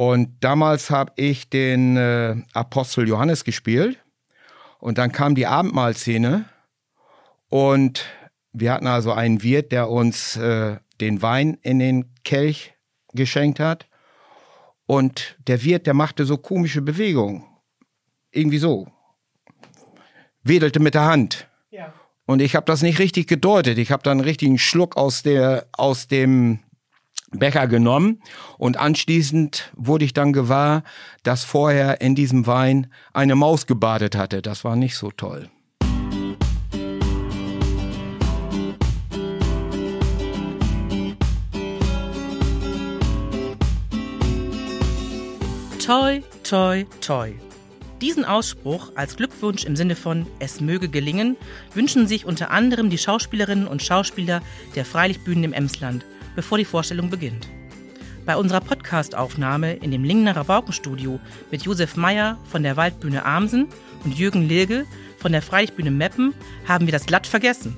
Und damals habe ich den äh, Apostel Johannes gespielt. Und dann kam die Abendmahlszene. Und wir hatten also einen Wirt, der uns äh, den Wein in den Kelch geschenkt hat. Und der Wirt, der machte so komische Bewegungen. Irgendwie so. Wedelte mit der Hand. Ja. Und ich habe das nicht richtig gedeutet. Ich habe dann einen richtigen Schluck aus, der, aus dem Becher genommen und anschließend wurde ich dann gewahr, dass vorher in diesem Wein eine Maus gebadet hatte. Das war nicht so toll. Toi, toi, toi. Diesen Ausspruch als Glückwunsch im Sinne von Es möge gelingen wünschen sich unter anderem die Schauspielerinnen und Schauspieler der Freilichtbühnen im Emsland – bevor die Vorstellung beginnt. Bei unserer Podcastaufnahme in dem Lingnerer Baukenstudio mit Josef Meyer von der Waldbühne Amsen und Jürgen Lilge von der Freilichtbühne Meppen haben wir das glatt vergessen.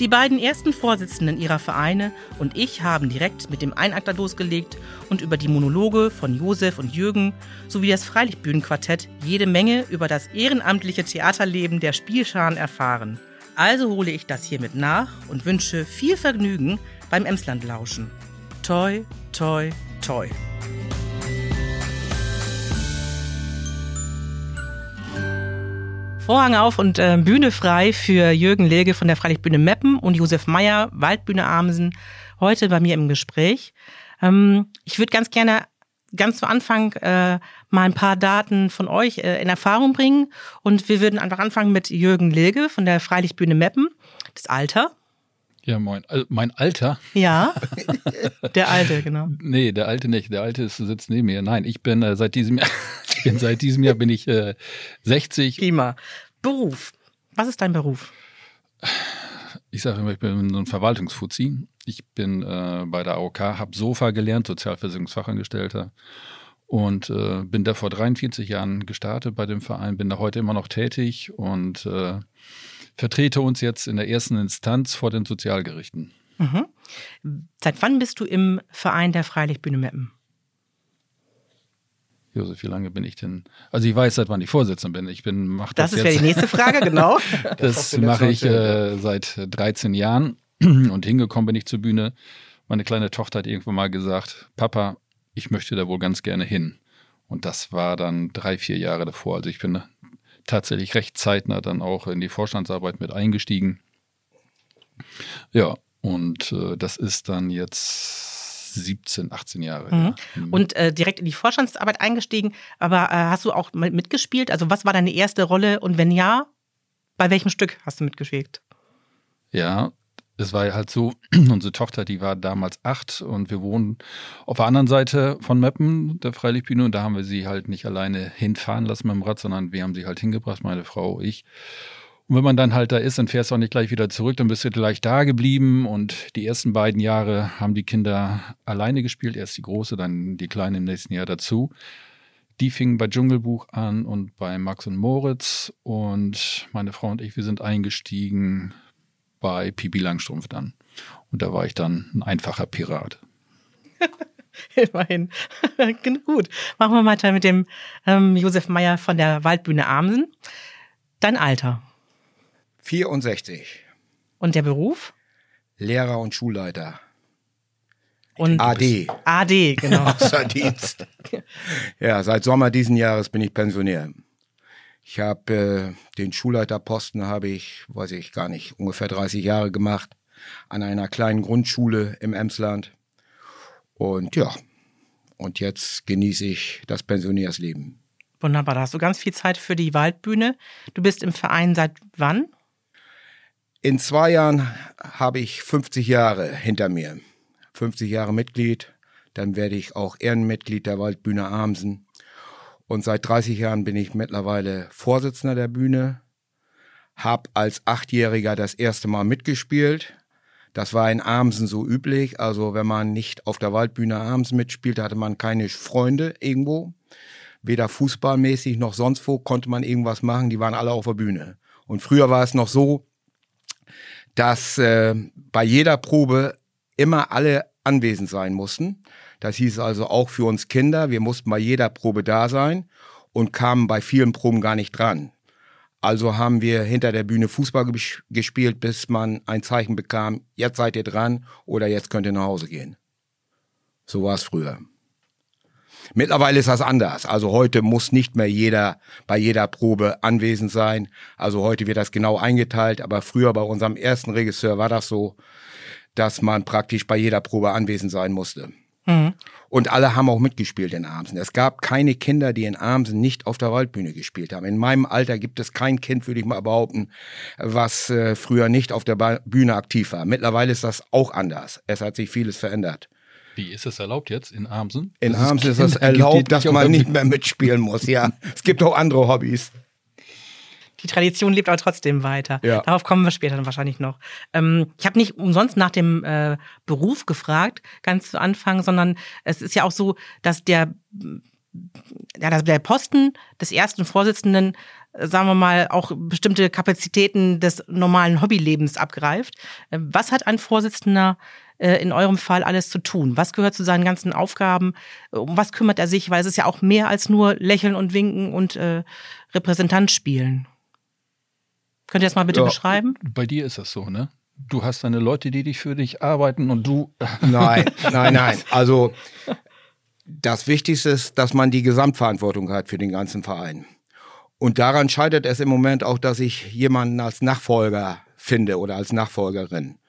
Die beiden ersten Vorsitzenden ihrer Vereine und ich haben direkt mit dem Einakter losgelegt und über die Monologe von Josef und Jürgen sowie das Freilichtbühnenquartett jede Menge über das ehrenamtliche Theaterleben der Spielscharen erfahren. Also hole ich das hiermit nach und wünsche viel Vergnügen beim Emsland lauschen. Toi, toi, toi. Vorhang auf und äh, Bühne frei für Jürgen Lege von der Freilichtbühne Meppen und Josef Meyer, Waldbühne Amsen, heute bei mir im Gespräch. Ähm, ich würde ganz gerne ganz zu Anfang äh, mal ein paar Daten von euch äh, in Erfahrung bringen und wir würden einfach anfangen mit Jürgen Lege von der Freilichtbühne Meppen. Das Alter. Ja, moin. Also mein Alter? Ja, der Alte, genau. Nee, der Alte nicht. Der Alte ist, sitzt neben mir. Nein, ich bin äh, seit diesem Jahr, ich bin seit diesem Jahr bin ich äh, 60. Prima. Beruf. Was ist dein Beruf? Ich sage immer, ich bin so ein Verwaltungsfuzzi. Ich bin äh, bei der AOK, habe SOFA gelernt, Sozialversicherungsfachangestellter. Und äh, bin da vor 43 Jahren gestartet bei dem Verein, bin da heute immer noch tätig und äh, vertrete uns jetzt in der ersten Instanz vor den Sozialgerichten. Mhm. Seit wann bist du im Verein der Freilichtbühne Meppen? Josef, wie lange bin ich denn? Also ich weiß, seit wann ich Vorsitzender bin. Ich bin mach das. Das ist ja die nächste Frage, genau. das, das mache ich äh, seit 13 Jahren und hingekommen bin ich zur Bühne. Meine kleine Tochter hat irgendwann mal gesagt, Papa, ich möchte da wohl ganz gerne hin. Und das war dann drei, vier Jahre davor. Also ich bin tatsächlich recht zeitnah dann auch in die Vorstandsarbeit mit eingestiegen. Ja, und äh, das ist dann jetzt 17, 18 Jahre. Mhm. Ja. Mhm. Und äh, direkt in die Vorstandsarbeit eingestiegen, aber äh, hast du auch mitgespielt? Also was war deine erste Rolle und wenn ja, bei welchem Stück hast du mitgespielt? Ja, es war halt so, unsere Tochter, die war damals acht und wir wohnen auf der anderen Seite von Meppen, der Freilichtbühne, und da haben wir sie halt nicht alleine hinfahren lassen mit dem Rad, sondern wir haben sie halt hingebracht, meine Frau, ich. Und wenn man dann halt da ist, dann fährst du auch nicht gleich wieder zurück, dann bist du gleich da geblieben. Und die ersten beiden Jahre haben die Kinder alleine gespielt. Erst die große, dann die kleine im nächsten Jahr dazu. Die fingen bei Dschungelbuch an und bei Max und Moritz. Und meine Frau und ich, wir sind eingestiegen bei Pipi Langstrumpf dann. Und da war ich dann ein einfacher Pirat. Immerhin. Gut. Machen wir weiter mit dem ähm, Josef Meyer von der Waldbühne Amsen. Dein Alter? 64. Und der Beruf? Lehrer und Schulleiter. Und AD. AD, genau. Außer Dienst. Ja, seit Sommer diesen Jahres bin ich Pensionär. Ich habe äh, den Schulleiterposten habe ich, weiß ich gar nicht, ungefähr 30 Jahre gemacht an einer kleinen Grundschule im Emsland. Und ja, und jetzt genieße ich das Pensionärsleben. Wunderbar, da hast du ganz viel Zeit für die Waldbühne. Du bist im Verein seit wann? In zwei Jahren habe ich 50 Jahre hinter mir. 50 Jahre Mitglied, dann werde ich auch Ehrenmitglied der Waldbühne Amsen. Und seit 30 Jahren bin ich mittlerweile Vorsitzender der Bühne, habe als Achtjähriger das erste Mal mitgespielt. Das war in Amsen so üblich. Also wenn man nicht auf der Waldbühne Amsen mitspielt, hatte man keine Freunde irgendwo. Weder fußballmäßig noch sonst wo konnte man irgendwas machen. Die waren alle auf der Bühne. Und früher war es noch so, dass äh, bei jeder Probe immer alle anwesend sein mussten. Das hieß also auch für uns Kinder, wir mussten bei jeder Probe da sein und kamen bei vielen Proben gar nicht dran. Also haben wir hinter der Bühne Fußball gespielt, bis man ein Zeichen bekam, jetzt seid ihr dran oder jetzt könnt ihr nach Hause gehen. So war es früher. Mittlerweile ist das anders. Also heute muss nicht mehr jeder bei jeder Probe anwesend sein. Also heute wird das genau eingeteilt, aber früher bei unserem ersten Regisseur war das so, dass man praktisch bei jeder Probe anwesend sein musste. Mhm. Und alle haben auch mitgespielt in Amsen. Es gab keine Kinder, die in Amsen nicht auf der Waldbühne gespielt haben. In meinem Alter gibt es kein Kind, würde ich mal behaupten, was äh, früher nicht auf der Bühne aktiv war. Mittlerweile ist das auch anders. Es hat sich vieles verändert. Wie ist es erlaubt jetzt in Amsen? In Amsen ist es erlaubt, dass man nicht mehr mitspielen muss, ja. es gibt auch andere Hobbys. Die Tradition lebt aber trotzdem weiter. Ja. Darauf kommen wir später dann wahrscheinlich noch. Ähm, ich habe nicht umsonst nach dem äh, Beruf gefragt, ganz zu Anfang, sondern es ist ja auch so, dass der, ja, der Posten des ersten Vorsitzenden äh, sagen wir mal, auch bestimmte Kapazitäten des normalen Hobbylebens abgreift. Äh, was hat ein Vorsitzender äh, in eurem Fall alles zu tun? Was gehört zu seinen ganzen Aufgaben? Um was kümmert er sich? Weil es ist ja auch mehr als nur lächeln und winken und äh, Repräsentant spielen. Könnt ihr das mal bitte ja, beschreiben? Bei dir ist das so, ne? Du hast deine Leute, die dich für dich arbeiten und du. Nein, nein, nein. Also das Wichtigste ist, dass man die Gesamtverantwortung hat für den ganzen Verein. Und daran scheitert es im Moment auch, dass ich jemanden als Nachfolger finde oder als Nachfolgerin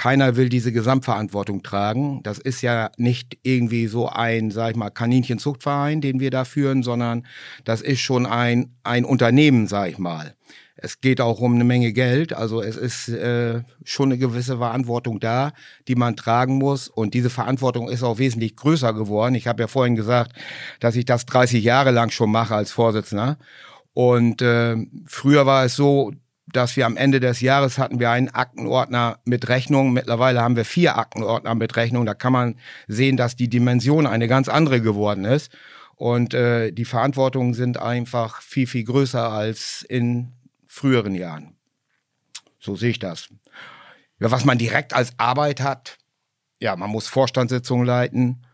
keiner will diese Gesamtverantwortung tragen. Das ist ja nicht irgendwie so ein, sag ich mal, Kaninchenzuchtverein, den wir da führen, sondern das ist schon ein, ein Unternehmen, sag ich mal. Es geht auch um eine Menge Geld, also es ist äh, schon eine gewisse Verantwortung da, die man tragen muss. Und diese Verantwortung ist auch wesentlich größer geworden. Ich habe ja vorhin gesagt, dass ich das 30 Jahre lang schon mache als Vorsitzender. Und äh, früher war es so, dass wir am Ende des Jahres hatten wir einen Aktenordner mit Rechnung. Mittlerweile haben wir vier Aktenordner mit Rechnung. Da kann man sehen, dass die Dimension eine ganz andere geworden ist. Und äh, die Verantwortungen sind einfach viel, viel größer als in früheren Jahren. So sehe ich das. Ja, was man direkt als Arbeit hat, ja, man muss Vorstandssitzungen leiten,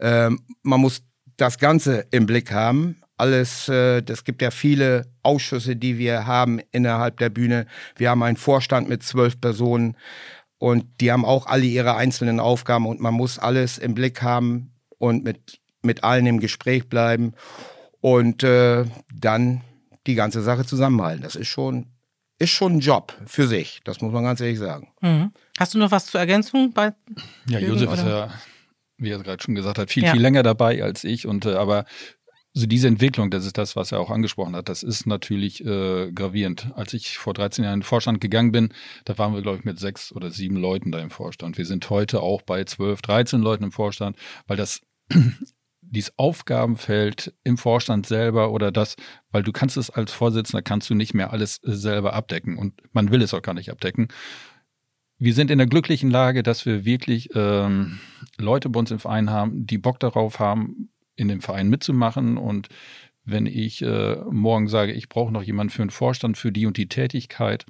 ähm, man muss das Ganze im Blick haben alles, äh, das gibt ja viele Ausschüsse, die wir haben innerhalb der Bühne. Wir haben einen Vorstand mit zwölf Personen und die haben auch alle ihre einzelnen Aufgaben und man muss alles im Blick haben und mit, mit allen im Gespräch bleiben und äh, dann die ganze Sache zusammenhalten. Das ist schon, ist schon ein Job für sich, das muss man ganz ehrlich sagen. Mhm. Hast du noch was zur Ergänzung bei? Ja, Josef ist ja wie er gerade schon gesagt hat, viel, ja. viel länger dabei als ich. Und äh, aber also diese Entwicklung, das ist das, was er auch angesprochen hat, das ist natürlich äh, gravierend. Als ich vor 13 Jahren in den Vorstand gegangen bin, da waren wir, glaube ich, mit sechs oder sieben Leuten da im Vorstand. Wir sind heute auch bei zwölf, 13 Leuten im Vorstand, weil das dieses Aufgabenfeld im Vorstand selber oder das, weil du kannst es als Vorsitzender, kannst du nicht mehr alles äh, selber abdecken und man will es auch gar nicht abdecken. Wir sind in der glücklichen Lage, dass wir wirklich ähm, Leute bei uns im Verein haben, die Bock darauf haben, in dem Verein mitzumachen. Und wenn ich äh, morgen sage, ich brauche noch jemanden für einen Vorstand für die und die Tätigkeit,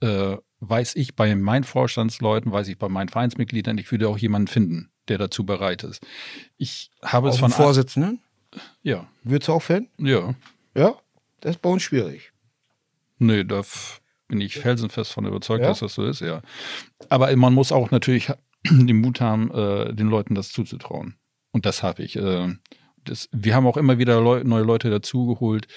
äh, weiß ich bei meinen Vorstandsleuten, weiß ich bei meinen Vereinsmitgliedern, ich würde auch jemanden finden, der dazu bereit ist. Ich habe auch es von Vorsitzenden. Ja. Würdest du auch finden? Ja. Ja, das ist bei uns schwierig. Nee, da bin ich felsenfest von überzeugt, ja? dass das so ist, ja. Aber man muss auch natürlich den Mut haben, äh, den Leuten das zuzutrauen. Und das habe ich. Äh, das, wir haben auch immer wieder Leu neue Leute dazugeholt.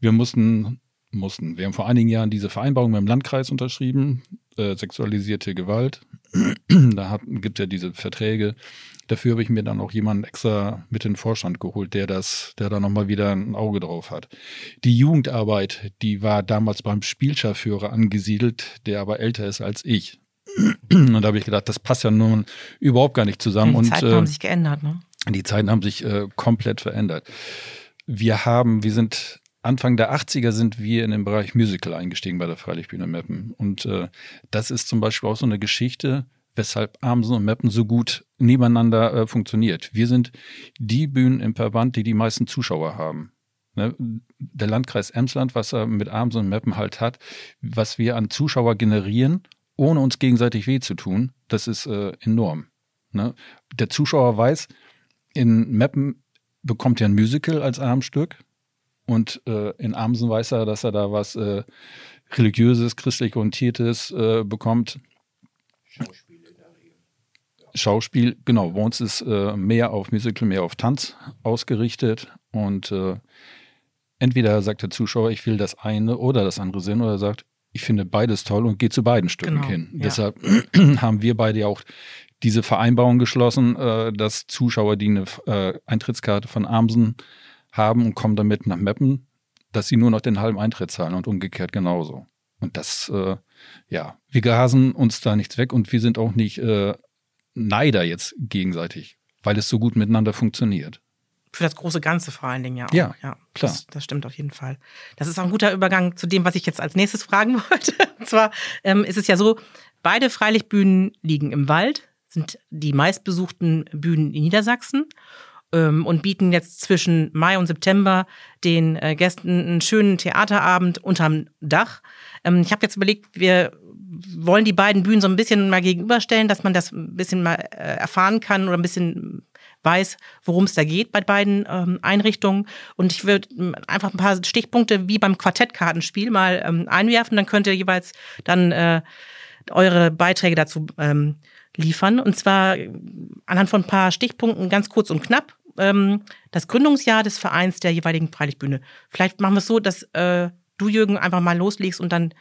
Wir mussten, mussten, wir haben vor einigen Jahren diese Vereinbarung mit dem Landkreis unterschrieben, äh, sexualisierte Gewalt. da gibt es ja diese Verträge. Dafür habe ich mir dann auch jemanden extra mit in den Vorstand geholt, der das, der da nochmal wieder ein Auge drauf hat. Die Jugendarbeit, die war damals beim Spielscharführer angesiedelt, der aber älter ist als ich. Und da habe ich gedacht, das passt ja nun überhaupt gar nicht zusammen. Die Zeiten und, äh, haben sich geändert, ne? Die Zeiten haben sich äh, komplett verändert. Wir haben, wir sind Anfang der 80er sind wir in den Bereich Musical eingestiegen bei der Freilichtbühne Meppen. Und äh, das ist zum Beispiel auch so eine Geschichte, weshalb Amsen und Meppen so gut nebeneinander äh, funktioniert. Wir sind die Bühnen im Verband, die die meisten Zuschauer haben. Ne? Der Landkreis Emsland, was er mit Amsen und Meppen halt hat, was wir an Zuschauer generieren, ohne uns gegenseitig weh zu tun, das ist äh, enorm. Ne? Der Zuschauer weiß, in Meppen bekommt er ein Musical als Abendstück und äh, in Amsen weiß er, dass er da was äh, religiöses, christlich orientiertes äh, bekommt. Schauspiel in der Regel. Schauspiel, genau. Bei uns ist äh, mehr auf Musical, mehr auf Tanz ausgerichtet und äh, entweder sagt der Zuschauer, ich will das eine oder das andere sehen, oder sagt, ich finde beides toll und gehe zu beiden Stücken genau, hin. Ja. Deshalb haben wir beide ja auch diese Vereinbarung geschlossen, äh, dass Zuschauer, die eine äh, Eintrittskarte von Amsen haben und kommen damit nach Meppen, dass sie nur noch den halben Eintritt zahlen und umgekehrt genauso. Und das, äh, ja, wir gasen uns da nichts weg und wir sind auch nicht äh, Neider jetzt gegenseitig, weil es so gut miteinander funktioniert. Für das große Ganze vor allen Dingen, ja. Ja, ja klar. Das, das, stimmt auf jeden Fall. Das ist auch ein guter Übergang zu dem, was ich jetzt als nächstes fragen wollte. Und zwar ähm, ist es ja so, beide Freilichtbühnen liegen im Wald, sind die meistbesuchten Bühnen in Niedersachsen und bieten jetzt zwischen Mai und September den äh, Gästen einen schönen Theaterabend unterm Dach. Ähm, ich habe jetzt überlegt, wir wollen die beiden Bühnen so ein bisschen mal gegenüberstellen, dass man das ein bisschen mal äh, erfahren kann oder ein bisschen weiß, worum es da geht bei beiden ähm, Einrichtungen. Und ich würde ähm, einfach ein paar Stichpunkte wie beim Quartettkartenspiel mal ähm, einwerfen. Dann könnt ihr jeweils dann äh, eure Beiträge dazu ähm, liefern. Und zwar anhand von ein paar Stichpunkten ganz kurz und knapp. Ähm, das Gründungsjahr des Vereins der jeweiligen Freilichtbühne. Vielleicht machen wir es so, dass äh, du, Jürgen, einfach mal loslegst und dann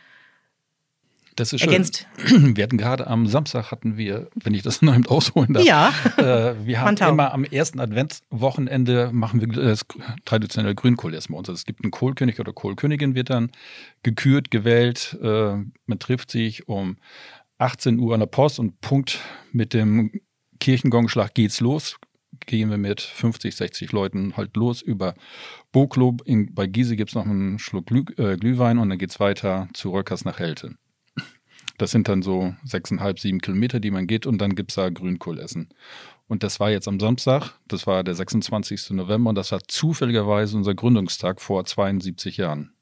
das ist ergänzt. Schön. Wir hatten gerade am Samstag hatten wir, wenn ich das noch ausholen darf. Ja. Äh, wir haben immer am ersten Adventswochenende machen wir das traditionelle Grünkohlessen bei uns. Also es gibt einen Kohlkönig oder Kohlkönigin wird dann gekürt, gewählt. Äh, man trifft sich um 18 Uhr an der Post und Punkt mit dem Kirchengongschlag geht's los. Gehen wir mit 50, 60 Leuten halt los über Boklo. bei Giese gibt es noch einen Schluck Glüh, äh, Glühwein und dann geht es weiter zu Röckers nach Helte. Das sind dann so sechseinhalb, sieben Kilometer, die man geht und dann gibt es da Grünkohlessen. Und das war jetzt am Samstag, das war der 26. November und das war zufälligerweise unser Gründungstag vor 72 Jahren.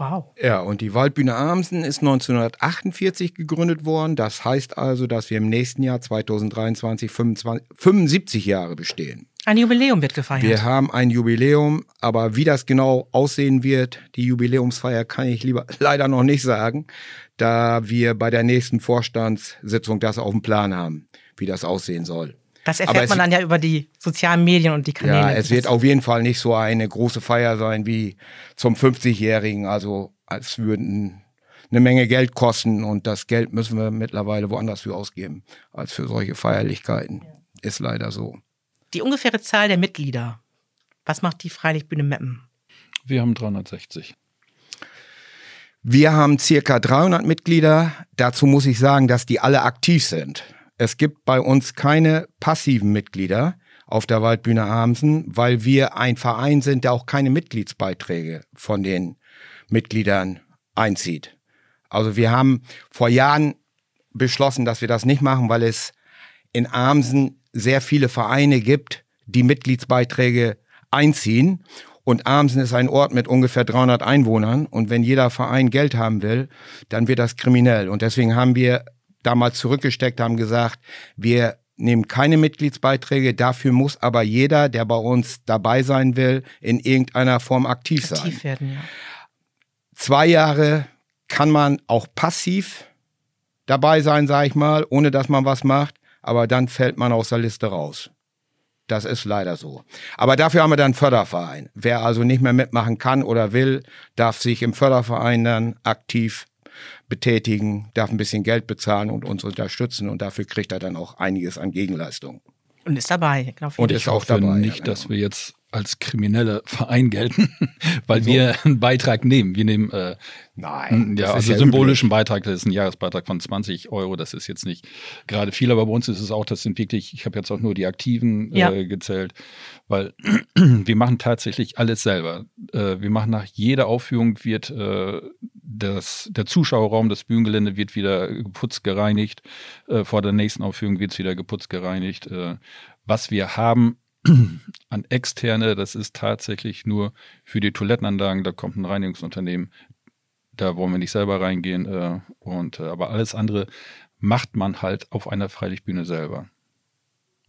Wow. Ja, und die Waldbühne Amsen ist 1948 gegründet worden. Das heißt also, dass wir im nächsten Jahr 2023 25, 75 Jahre bestehen. Ein Jubiläum wird gefeiert. Wir haben ein Jubiläum, aber wie das genau aussehen wird, die Jubiläumsfeier kann ich lieber leider noch nicht sagen, da wir bei der nächsten Vorstandssitzung das auf dem Plan haben, wie das aussehen soll. Das erfährt man dann ja über die sozialen Medien und die Kanäle. Ja, es wird auf jeden Fall nicht so eine große Feier sein wie zum 50-Jährigen. Also als würden eine Menge Geld kosten und das Geld müssen wir mittlerweile woanders für ausgeben als für solche Feierlichkeiten. Ist leider so. Die ungefähre Zahl der Mitglieder. Was macht die Freilichtbühne Meppen? Wir haben 360. Wir haben circa 300 Mitglieder. Dazu muss ich sagen, dass die alle aktiv sind. Es gibt bei uns keine passiven Mitglieder auf der Waldbühne Amsen, weil wir ein Verein sind, der auch keine Mitgliedsbeiträge von den Mitgliedern einzieht. Also wir haben vor Jahren beschlossen, dass wir das nicht machen, weil es in Amsen sehr viele Vereine gibt, die Mitgliedsbeiträge einziehen. Und Amsen ist ein Ort mit ungefähr 300 Einwohnern. Und wenn jeder Verein Geld haben will, dann wird das kriminell. Und deswegen haben wir damals zurückgesteckt, haben gesagt, wir nehmen keine Mitgliedsbeiträge, dafür muss aber jeder, der bei uns dabei sein will, in irgendeiner Form aktiv, sein. Aktiv werden, ja. Zwei Jahre kann man auch passiv dabei sein, sage ich mal, ohne dass man was macht, aber dann fällt man aus der Liste raus. Das ist leider so. Aber dafür haben wir dann einen Förderverein. Wer also nicht mehr mitmachen kann oder will, darf sich im Förderverein dann aktiv betätigen, darf ein bisschen Geld bezahlen und uns unterstützen und dafür kriegt er dann auch einiges an Gegenleistung. Und ist dabei. Genau, und ist auch dabei. Nicht, ja, genau. dass wir jetzt als kriminelle Verein gelten, weil so. wir einen Beitrag nehmen. Wir nehmen äh, Nein, ja, also ja symbolischen üblich. Beitrag, das ist ein Jahresbeitrag von 20 Euro, das ist jetzt nicht gerade viel, aber bei uns ist es auch, das sind wirklich, ich habe jetzt auch nur die Aktiven ja. äh, gezählt, weil wir machen tatsächlich alles selber. Äh, wir machen nach jeder Aufführung wird äh, das, der Zuschauerraum, das Bühnengelände wird wieder geputzt, gereinigt. Äh, vor der nächsten Aufführung wird es wieder geputzt, gereinigt. Äh, was wir haben, an externe, das ist tatsächlich nur für die Toilettenanlagen, da kommt ein Reinigungsunternehmen, da wollen wir nicht selber reingehen. Äh, und, äh, aber alles andere macht man halt auf einer Freilichtbühne selber.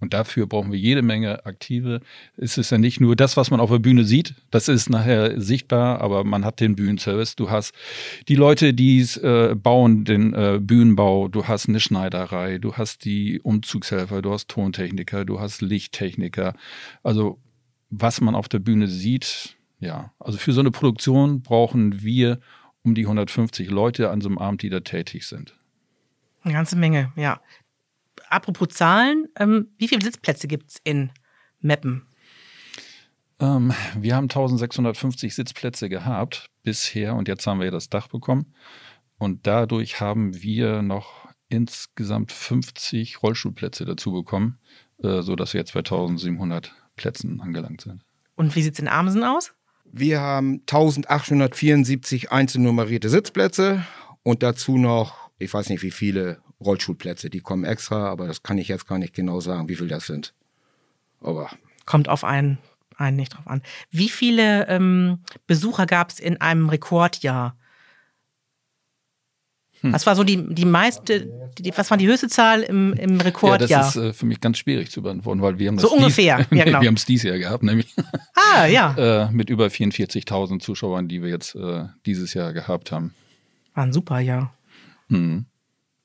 Und dafür brauchen wir jede Menge Aktive. Es ist ja nicht nur das, was man auf der Bühne sieht, das ist nachher sichtbar, aber man hat den Bühnenservice. Du hast die Leute, die es äh, bauen, den äh, Bühnenbau, du hast eine Schneiderei, du hast die Umzugshelfer, du hast Tontechniker, du hast Lichttechniker. Also was man auf der Bühne sieht, ja. Also für so eine Produktion brauchen wir um die 150 Leute an so einem Abend, die da tätig sind. Eine ganze Menge, ja apropos Zahlen, ähm, wie viele Sitzplätze gibt es in Meppen? Ähm, wir haben 1650 Sitzplätze gehabt bisher und jetzt haben wir das Dach bekommen. Und dadurch haben wir noch insgesamt 50 Rollstuhlplätze dazu bekommen, äh, sodass wir jetzt bei 1700 Plätzen angelangt sind. Und wie sieht es in Amsen aus? Wir haben 1874 einzelnummerierte Sitzplätze und dazu noch, ich weiß nicht wie viele Rollstuhlplätze, die kommen extra, aber das kann ich jetzt gar nicht genau sagen, wie viel das sind. Aber kommt auf einen, einen nicht drauf an. Wie viele ähm, Besucher gab es in einem Rekordjahr? Hm. Was war so die, die meiste, die, was war die höchste Zahl im, im Rekordjahr? Ja, das ist äh, für mich ganz schwierig zu beantworten, weil wir haben das so ungefähr. Dies, ja, genau. wir haben es dieses Jahr gehabt, nämlich ah, ja. äh, mit über 44.000 Zuschauern, die wir jetzt äh, dieses Jahr gehabt haben. War ein super Jahr. Hm.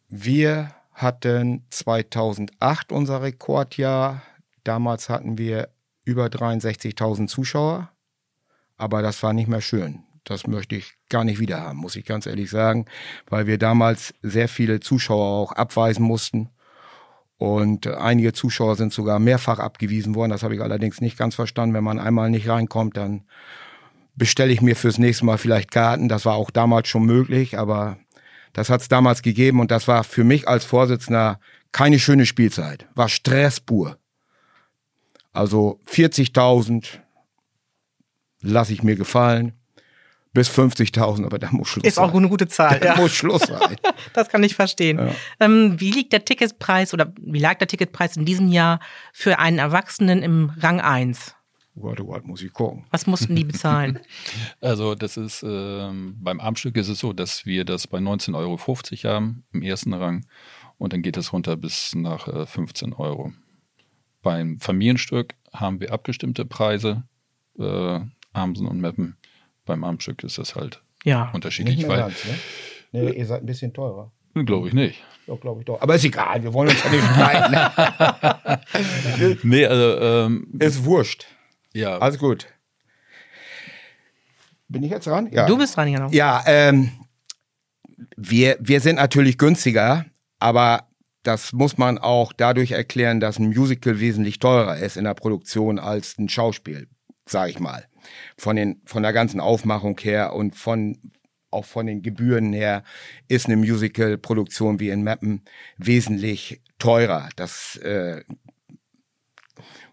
Wir hatten 2008 unser Rekordjahr. Damals hatten wir über 63.000 Zuschauer. Aber das war nicht mehr schön. Das möchte ich gar nicht wieder haben, muss ich ganz ehrlich sagen, weil wir damals sehr viele Zuschauer auch abweisen mussten. Und einige Zuschauer sind sogar mehrfach abgewiesen worden. Das habe ich allerdings nicht ganz verstanden. Wenn man einmal nicht reinkommt, dann bestelle ich mir fürs nächste Mal vielleicht Karten. Das war auch damals schon möglich, aber das hat es damals gegeben und das war für mich als Vorsitzender keine schöne Spielzeit. War Stress pur. Also 40.000 lasse ich mir gefallen. Bis 50.000, aber da muss Schluss Ist sein. auch eine gute Zahl. Da ja. muss Schluss sein. das kann ich verstehen. Ja. Ähm, wie liegt der Ticketpreis oder wie lag der Ticketpreis in diesem Jahr für einen Erwachsenen im Rang 1? Warte, warte, muss ich gucken. Was mussten die bezahlen? also das ist, ähm, beim Armstück ist es so, dass wir das bei 19,50 Euro haben im ersten Rang und dann geht es runter bis nach äh, 15 Euro. Beim Familienstück haben wir abgestimmte Preise, äh, Amsen und Meppen. Beim Armstück ist das halt ja. unterschiedlich. Nicht mehr ganz, ne? Nee, ihr seid ein bisschen teurer. Glaube ich nicht. Doch, glaube ich doch. Aber ist egal, wir wollen uns ja nicht streiten. nee, also. Ähm, ist wurscht. Ja. Alles gut. Bin ich jetzt dran? Ja. Du bist dran, genau. Ja, ähm, wir, wir sind natürlich günstiger, aber das muss man auch dadurch erklären, dass ein Musical wesentlich teurer ist in der Produktion als ein Schauspiel, sag ich mal. Von, den, von der ganzen Aufmachung her und von, auch von den Gebühren her ist eine Musical-Produktion wie in Mappen wesentlich teurer. Das äh,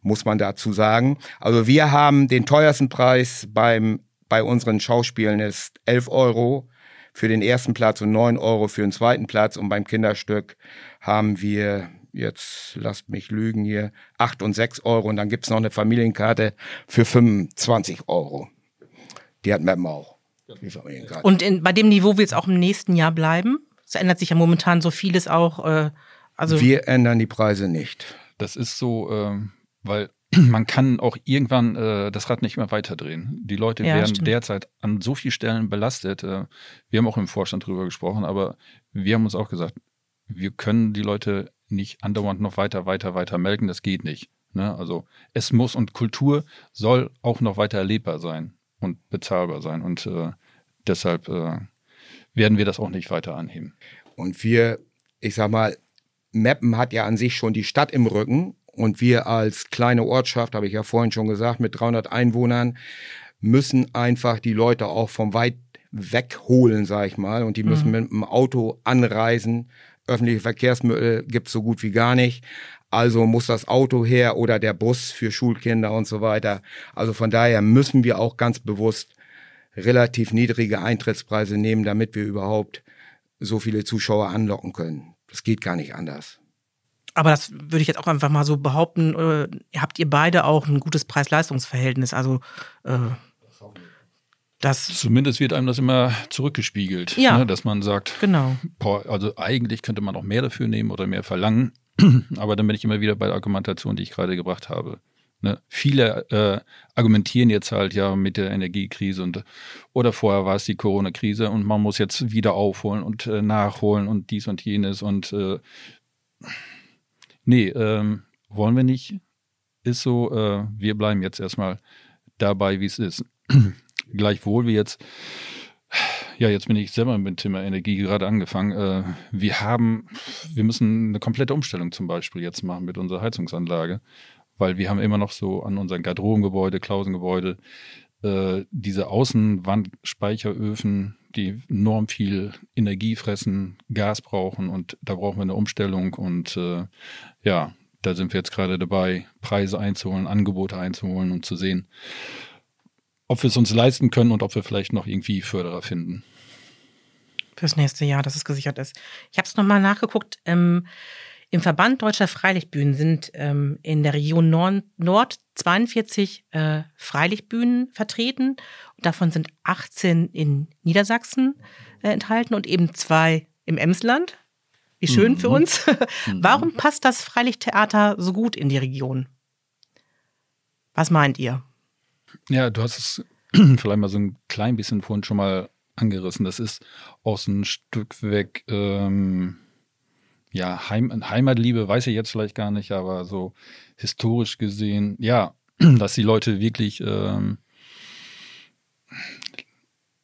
muss man dazu sagen. Also wir haben den teuersten Preis beim, bei unseren Schauspielen ist 11 Euro für den ersten Platz und 9 Euro für den zweiten Platz. Und beim Kinderstück haben wir, jetzt lasst mich lügen hier, 8 und 6 Euro. Und dann gibt's noch eine Familienkarte für 25 Euro. Die hat Mappen auch. Und in, bei dem Niveau wird es auch im nächsten Jahr bleiben? Es ändert sich ja momentan so vieles auch. Äh, also wir ändern die Preise nicht. Das ist so, ähm, weil man kann auch irgendwann äh, das Rad nicht mehr weiterdrehen. Die Leute ja, werden stimmt. derzeit an so vielen Stellen belastet. Äh, wir haben auch im Vorstand drüber gesprochen, aber wir haben uns auch gesagt, wir können die Leute nicht andauernd noch weiter, weiter, weiter melken. Das geht nicht. Ne? Also es muss und Kultur soll auch noch weiter erlebbar sein und bezahlbar sein. Und äh, deshalb äh, werden wir das auch nicht weiter anheben. Und wir, ich sag mal, Meppen hat ja an sich schon die Stadt im Rücken und wir als kleine Ortschaft, habe ich ja vorhin schon gesagt, mit 300 Einwohnern, müssen einfach die Leute auch vom weit weg holen, sag ich mal. Und die müssen mhm. mit dem Auto anreisen. Öffentliche Verkehrsmittel gibt's so gut wie gar nicht. Also muss das Auto her oder der Bus für Schulkinder und so weiter. Also von daher müssen wir auch ganz bewusst relativ niedrige Eintrittspreise nehmen, damit wir überhaupt so viele Zuschauer anlocken können. Das geht gar nicht anders. Aber das würde ich jetzt auch einfach mal so behaupten, äh, habt ihr beide auch ein gutes Preis-Leistungs-Verhältnis. Also äh, Das Zumindest wird einem das immer zurückgespiegelt, Ja. ne, dass man sagt, genau. boah, also eigentlich könnte man auch mehr dafür nehmen oder mehr verlangen. Aber dann bin ich immer wieder bei der Argumentation, die ich gerade gebracht habe. Ne? Viele äh, argumentieren jetzt halt ja mit der Energiekrise und oder vorher war es die Corona-Krise und man muss jetzt wieder aufholen und äh, nachholen und dies und jenes und äh, nee, ähm, wollen wir nicht. Ist so, äh, wir bleiben jetzt erstmal dabei, wie es ist. Gleichwohl wir jetzt ja, jetzt bin ich selber mit dem Thema Energie gerade angefangen. Äh, wir haben, wir müssen eine komplette Umstellung zum Beispiel jetzt machen mit unserer Heizungsanlage, weil wir haben immer noch so an unseren Garderobengebäude, Klausengebäude, äh, diese Außenwandspeicheröfen, die enorm viel Energie fressen, Gas brauchen und da brauchen wir eine Umstellung und äh, ja, da sind wir jetzt gerade dabei, Preise einzuholen, Angebote einzuholen und zu sehen, ob wir es uns leisten können und ob wir vielleicht noch irgendwie Förderer finden. Fürs nächste Jahr, dass es gesichert ist. Ich habe es nochmal nachgeguckt. Ähm, Im Verband Deutscher Freilichtbühnen sind ähm, in der Region Nord, Nord 42 äh, Freilichtbühnen vertreten. Und davon sind 18 in Niedersachsen äh, enthalten und eben zwei im Emsland. Wie schön Mhm. für uns. Warum passt das Freilichttheater so gut in die Region? Was meint ihr? Ja, du hast es vielleicht mal so ein klein bisschen vorhin schon mal angerissen. Das ist aus ein Stück weg, ähm, ja, Heim, Heimatliebe weiß ich jetzt vielleicht gar nicht, aber so historisch gesehen, ja, dass die Leute wirklich, ähm,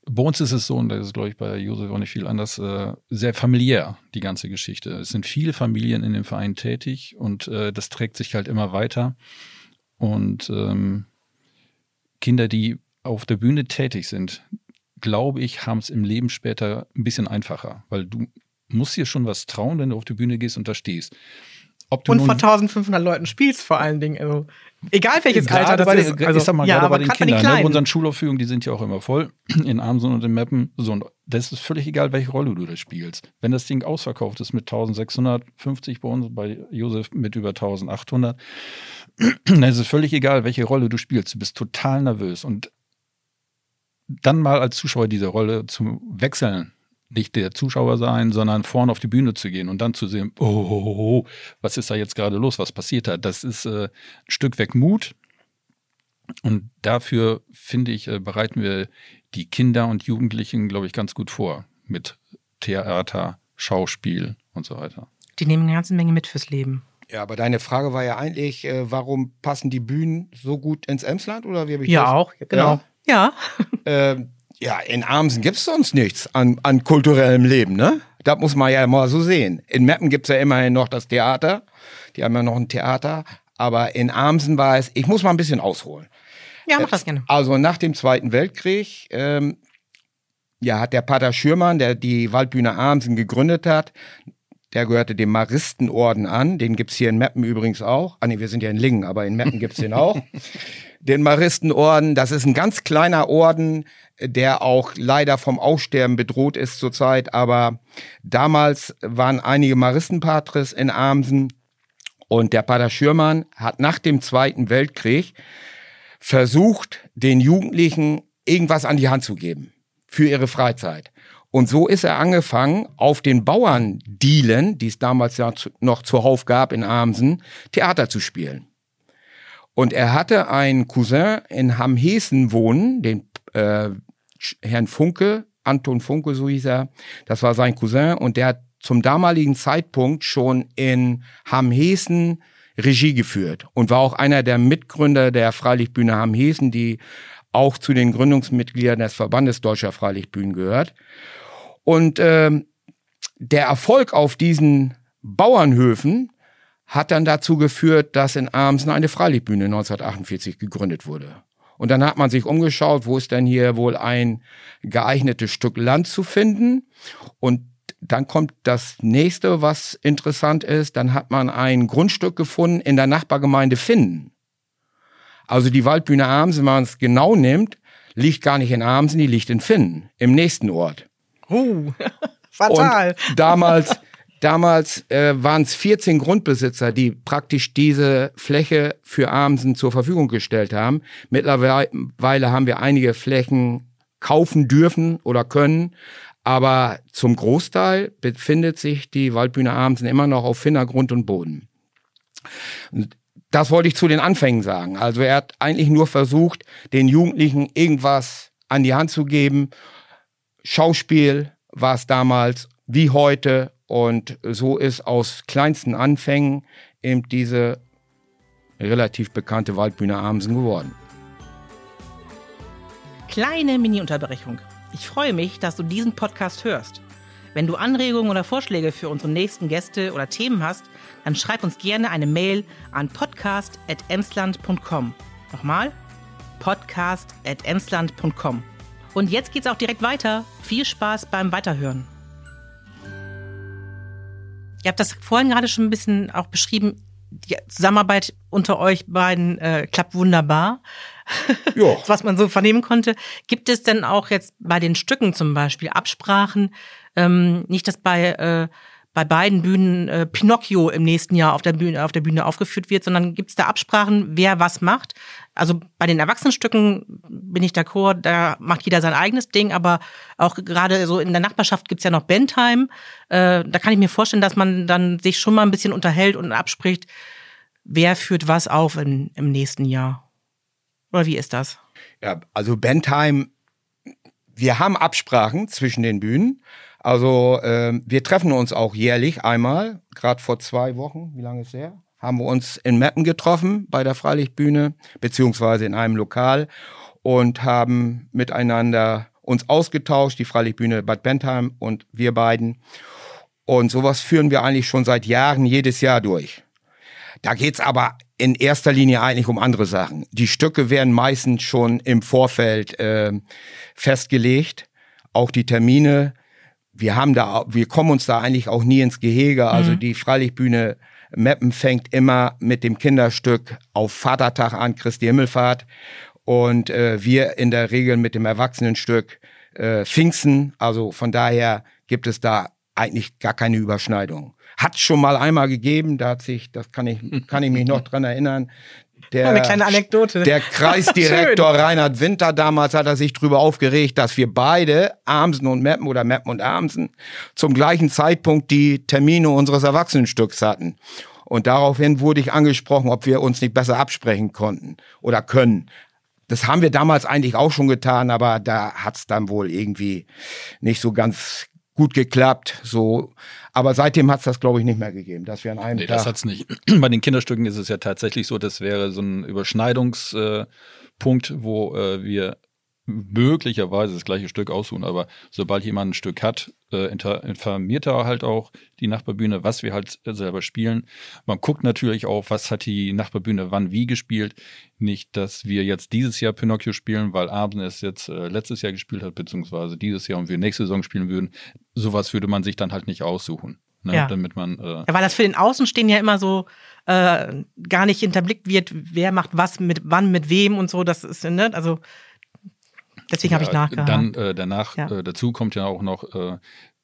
bei uns ist es so, und das ist, glaube ich, bei Josef auch nicht viel anders, äh, sehr familiär, die ganze Geschichte. Es sind viele Familien in dem Verein tätig und äh, das trägt sich halt immer weiter. Und ähm, Kinder, die auf der Bühne tätig sind, glaube ich, haben es im Leben später ein bisschen einfacher, weil du musst dir schon was trauen, wenn du auf die Bühne gehst und da stehst. Und vor 1500 Leuten spielst vor allen Dingen. Also, egal welches Gerade Alter das bei ist. Den, Also, ich sag mal, ja, gerade bei den Kindern, ne? Kleinen. unseren Schulaufführungen, die sind ja auch immer voll in Amsen und in Meppen. So, und das ist völlig egal, welche Rolle du da spielst. Wenn das Ding ausverkauft ist mit 1650 bei uns, bei Josef mit über 1800, dann ist es völlig egal, welche Rolle du spielst. Du bist total nervös. Und dann mal als Zuschauer diese Rolle zu wechseln, nicht der Zuschauer sein, sondern vorne auf die Bühne zu gehen und dann zu sehen, oh, oh, oh, oh, was ist da jetzt gerade los, was passiert da? Das ist äh, ein Stück weg Mut. Und dafür, finde ich, äh, bereiten wir die Kinder und Jugendlichen, glaube ich, ganz gut vor. Mit Theater, Schauspiel und so weiter. Die nehmen eine ganze Menge mit fürs Leben. Ja, aber deine Frage war ja eigentlich, äh, warum passen die Bühnen so gut ins Emsland? Oder wie hab ich Ja, das? auch, genau. Ja. Ähm, ja, in Amsen gibt's sonst nichts an, an kulturellem Leben, ne? Das muss man ja mal so sehen. In Meppen gibt's ja immerhin noch das Theater. Die haben ja noch ein Theater. Aber in Amsen war es, ich muss mal ein bisschen ausholen. Ja, mach das gerne. Also nach dem Zweiten Weltkrieg ähm, ja, hat der Pater Schürmann, der die Waldbühne Amsen gegründet hat, der gehörte dem Maristenorden an. Den gibt's hier in Meppen übrigens auch. Ah nee, wir sind ja in Lingen, aber in Meppen gibt's den auch. Den Maristenorden, das ist ein ganz kleiner Orden, der auch leider vom Aussterben bedroht ist zurzeit. Aber damals waren einige Maristenpatres in Amsen und der Pater Schürmann hat nach dem Zweiten Weltkrieg versucht, den Jugendlichen irgendwas an die Hand zu geben für ihre Freizeit. Und so ist er angefangen, auf den Bauerndielen, die es damals ja noch zuhauf gab in Amsen, Theater zu spielen. Und er hatte einen Cousin in Hamhessen wohnen, den äh, Herrn Funke, Anton Funke, so hieß er. Das war sein Cousin und der hat zum damaligen Zeitpunkt schon in Hamhessen Regie geführt und war auch einer der Mitgründer der Freilichtbühne Hamhessen, die auch zu den Gründungsmitgliedern des Verbandes Deutscher Freilichtbühnen gehört. Und ähm, der Erfolg auf diesen Bauernhöfen hat dann dazu geführt, dass in Amsen eine Freilichtbühne 1948 gegründet wurde. Und dann hat man sich umgeschaut, wo ist denn hier wohl ein geeignetes Stück Land zu finden. Und dann kommt das nächste, was interessant ist. Dann hat man ein Grundstück gefunden in der Nachbargemeinde Finden. Also die Waldbühne Amsen, wenn man es genau nimmt, liegt gar nicht in Amsen, die liegt in Finden, im nächsten Ort. Uh, fatal. Und damals, damals äh, waren es 14 Grundbesitzer, die praktisch diese Fläche für Amsen zur Verfügung gestellt haben. Mittlerweile haben wir einige Flächen kaufen dürfen oder können. Aber zum Großteil befindet sich die Waldbühne Abendsen immer noch auf Finner Grund und Boden. Das wollte ich zu den Anfängen sagen. Also er hat eigentlich nur versucht, den Jugendlichen irgendwas an die Hand zu geben. Schauspiel war es damals wie heute und so ist aus kleinsten Anfängen eben diese relativ bekannte Waldbühne Amsen geworden. Kleine Mini-Unterbrechung. Ich freue mich, dass du diesen Podcast hörst. Wenn du Anregungen oder Vorschläge für unsere nächsten Gäste oder Themen hast, dann schreib uns gerne eine Mail an podcast.emsland.com. Nochmal, podcast.emsland.com. Und jetzt geht's auch direkt weiter. Viel Spaß beim Weiterhören. Ihr habt das vorhin gerade schon ein bisschen auch beschrieben. Die Zusammenarbeit unter euch beiden äh, klappt wunderbar. Ja. Was man so vernehmen konnte. Gibt es denn auch jetzt bei den Stücken zum Beispiel Absprachen? Ähm, nicht, dass bei äh, bei beiden Bühnen äh, Pinocchio im nächsten Jahr auf der Bühne, auf der Bühne aufgeführt wird, sondern gibt es da Absprachen, wer was macht. Also bei den Erwachsenenstücken bin ich d'accord, da macht jeder sein eigenes Ding, aber auch gerade so in der Nachbarschaft gibt's ja noch Bentheim. Äh, da kann ich mir vorstellen, dass man dann sich schon mal ein bisschen unterhält und abspricht, wer führt was auf in, im nächsten Jahr. Oder wie ist das? Ja, also Bentheim, wir haben Absprachen zwischen den Bühnen. Also äh, wir treffen uns auch jährlich einmal, gerade vor zwei Wochen, wie lange ist her? Haben wir uns in Meppen getroffen bei der Freilichtbühne, beziehungsweise in einem Lokal und haben miteinander uns ausgetauscht, die Freilichtbühne Bad Bentheim und wir beiden. Und sowas führen wir eigentlich schon seit Jahren jedes Jahr durch. Da geht's aber in erster Linie eigentlich um andere Sachen. Die Stücke werden meistens schon im Vorfeld äh, festgelegt, auch die Termine wir haben da, wir kommen uns da eigentlich auch nie ins Gehege. Also mhm. die Freilichtbühne Meppen fängt immer mit dem Kinderstück auf Vatertag an, Christi Himmelfahrt. Und äh, wir in der Regel mit dem Erwachsenenstück äh, Pfingsten. Also von daher gibt es da eigentlich gar keine Überschneidung. Hat schon mal einmal gegeben, da hat sich, das kann ich, kann ich mich noch dran erinnern, der, Eine kleine Anekdote. Der Kreisdirektor Reinhard Winter damals hat er sich drüber aufgeregt, dass wir beide, Amsen und Meppen oder Meppen und Amsen, zum gleichen Zeitpunkt die Termine unseres Erwachsenenstücks hatten. Und daraufhin wurde ich angesprochen, ob wir uns nicht besser absprechen konnten oder können. Das haben wir damals eigentlich auch schon getan, aber da hat's dann wohl irgendwie nicht so ganz gut geklappt. So, aber seitdem hat es das, glaube ich, nicht mehr gegeben, dass wir an einem nee, Tag das hat's nicht. Bei den Kinderstücken ist es ja tatsächlich so, das wäre so ein Überschneidungspunkt, wo äh, wir möglicherweise das gleiche Stück aussuchen, aber sobald jemand ein Stück hat, äh, informiert er halt auch die Nachbarbühne, was wir halt selber spielen. Man guckt natürlich auch, was hat die Nachbarbühne wann wie gespielt. Nicht, dass wir jetzt dieses Jahr Pinocchio spielen, weil Abend es jetzt äh, letztes Jahr gespielt hat, beziehungsweise dieses Jahr und wir nächste Saison spielen würden. Sowas würde man sich dann halt nicht aussuchen. Ne, ja. damit man. Äh ja, weil das für den Außenstehenden ja immer so äh, gar nicht hinterblickt wird, wer macht was mit wann, mit wem und so. Das ist, ne, also Deswegen ja, habe ich nachgehakt. Dann äh, danach ja. äh, dazu kommt ja auch noch, äh,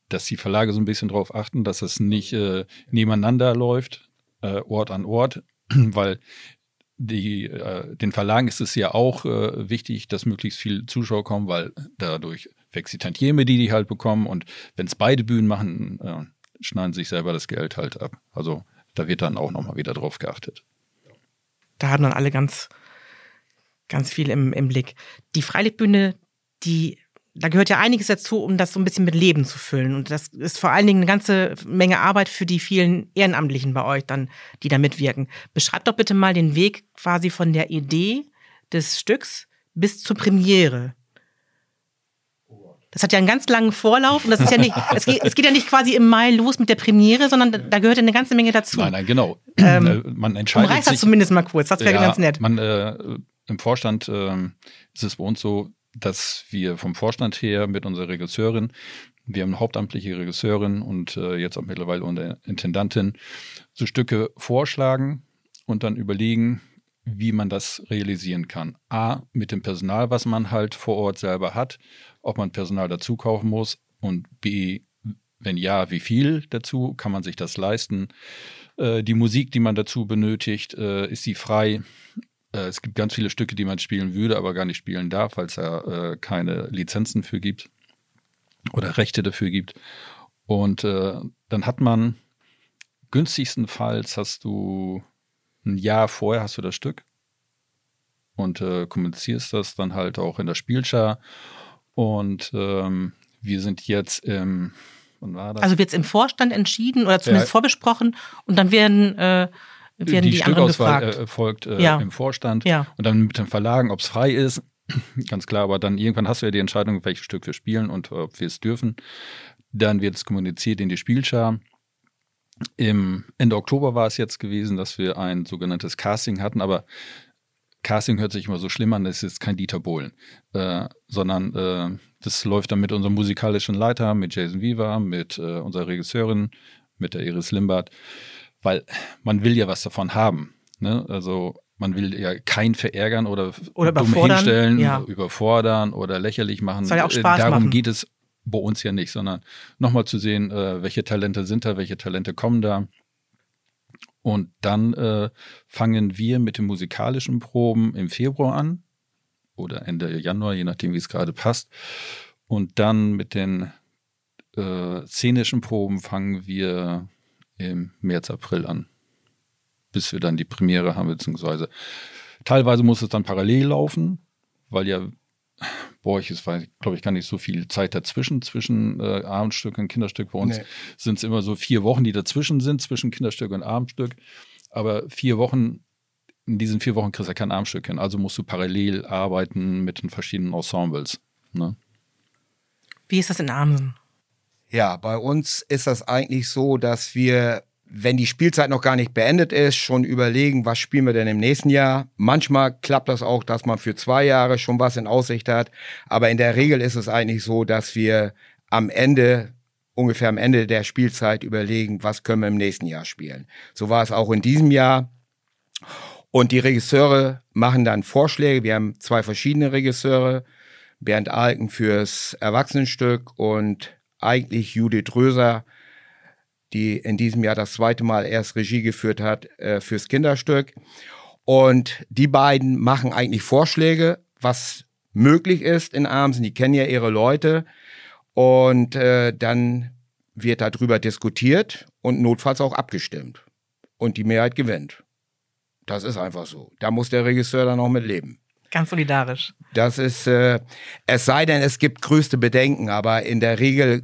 dass die Verlage so ein bisschen darauf achten, dass es nicht äh, nebeneinander läuft, äh, Ort an Ort, weil die, äh, den Verlagen ist es ja auch wichtig, dass möglichst viele Zuschauer kommen, weil dadurch wächst die Tantieme, die die halt bekommen. Und wenn es beide Bühnen machen, schneiden sich selber das Geld halt ab. Also da wird dann auch nochmal wieder drauf geachtet. Da haben dann alle ganz ganz viel im, im Blick. Die Freilichtbühne, die, da gehört ja einiges dazu, um das so ein bisschen mit Leben zu füllen. Und das ist vor allen Dingen eine ganze Menge Arbeit für die vielen Ehrenamtlichen bei euch dann, die da mitwirken. Beschreibt doch bitte mal den Weg quasi von der Idee des Stücks bis zur Premiere. Das hat ja einen ganz langen Vorlauf und das ist ja nicht, es geht, es geht ja nicht quasi im Mai los mit der Premiere, sondern da gehört ja eine ganze Menge dazu. Nein, nein, genau. Ähm, äh, man entscheidet das zumindest mal kurz, das wäre ja, ganz nett. Man äh, im Vorstand äh, ist es bei uns so, dass wir vom Vorstand her mit unserer Regisseurin, wir haben eine hauptamtliche Regisseurin und äh, jetzt auch mittlerweile unsere Intendantin, so Stücke vorschlagen und dann überlegen, wie man das realisieren kann. A, mit dem Personal, was man halt vor Ort selber hat, ob man Personal dazu kaufen muss und B, wenn ja, wie viel dazu, kann man sich das leisten. Äh, die Musik, die man dazu benötigt, äh, ist sie frei äh, es gibt ganz viele Stücke, die man spielen würde, aber gar nicht spielen darf, weil es ja äh, keine Lizenzen für gibt oder Rechte dafür gibt. Und äh, dann hat man günstigstenfalls hast du ein Jahr vorher hast du das Stück und äh, kommunizierst das dann halt auch in der Spielschar. Und ähm, wir sind jetzt im also wird es im Vorstand entschieden oder zumindest ja. vorbesprochen und dann werden äh, werden die, die anderen gefragt. Äh, folgt äh, ja. im Vorstand ja. und dann mit den Verlagen, ob es frei ist. Ganz klar, aber dann irgendwann hast du ja die Entscheidung, welches Stück wir spielen und ob wir es dürfen. Dann wird es kommuniziert in die Spielschar. Im Ende Oktober war es jetzt gewesen, dass wir ein sogenanntes Casting hatten, aber Casting hört sich immer so schlimm an, das ist jetzt kein Dieter Bohlen, äh, sondern äh, das läuft dann mit unserem musikalischen Leiter, mit Jason Viva, mit äh, unserer Regisseurin, mit der Iris Limbert weil man will ja was davon haben. Ne? Also man will ja keinen verärgern oder, oder dumm hinstellen, ja. überfordern oder lächerlich machen. Soll ja auch äh, Spaß Darum machen. geht es bei uns ja nicht, sondern nochmal zu sehen, äh, welche Talente sind da, welche Talente kommen da. Und dann äh, fangen wir mit den musikalischen Proben im Februar an oder Ende Januar, je nachdem, wie es gerade passt. Und dann mit den äh, szenischen Proben fangen wir im März, April an, bis wir dann die Premiere haben, beziehungsweise teilweise muss es dann parallel laufen, weil ja boah, ich weiß, glaube ich, gar nicht so viel Zeit dazwischen, zwischen äh, Abendstück und Kinderstück. Bei uns nee. sind es immer so vier Wochen, die dazwischen sind, zwischen Kinderstück und Abendstück. Aber vier Wochen, in diesen vier Wochen kriegst du ja kein Abendstück hin. Also musst du parallel arbeiten mit den verschiedenen Ensembles. Ne? Wie ist das in Amsen? Ja, bei uns ist das eigentlich so, dass wir, wenn die Spielzeit noch gar nicht beendet ist, schon überlegen, was spielen wir denn im nächsten Jahr. Manchmal klappt das auch, dass man für zwei Jahre schon was in Aussicht hat. Aber in der Regel ist es eigentlich so, dass wir am Ende ungefähr am Ende der Spielzeit überlegen, was können wir im nächsten Jahr spielen. So war es auch in diesem Jahr. Und die Regisseure machen dann Vorschläge. Wir haben zwei verschiedene Regisseure. Bernd Alken fürs Erwachsenenstück und eigentlich Judith Röser, die in diesem Jahr das zweite Mal erst Regie geführt hat äh, fürs Kinderstück. Und die beiden machen eigentlich Vorschläge, was möglich ist in Amsen. Die kennen ja ihre Leute. Und äh, dann wird darüber diskutiert und notfalls auch abgestimmt. Und die Mehrheit gewinnt. Das ist einfach so. Da muss der Regisseur dann auch mit leben. Ganz solidarisch. Das ist, äh, es sei denn, es gibt größte Bedenken, aber in der Regel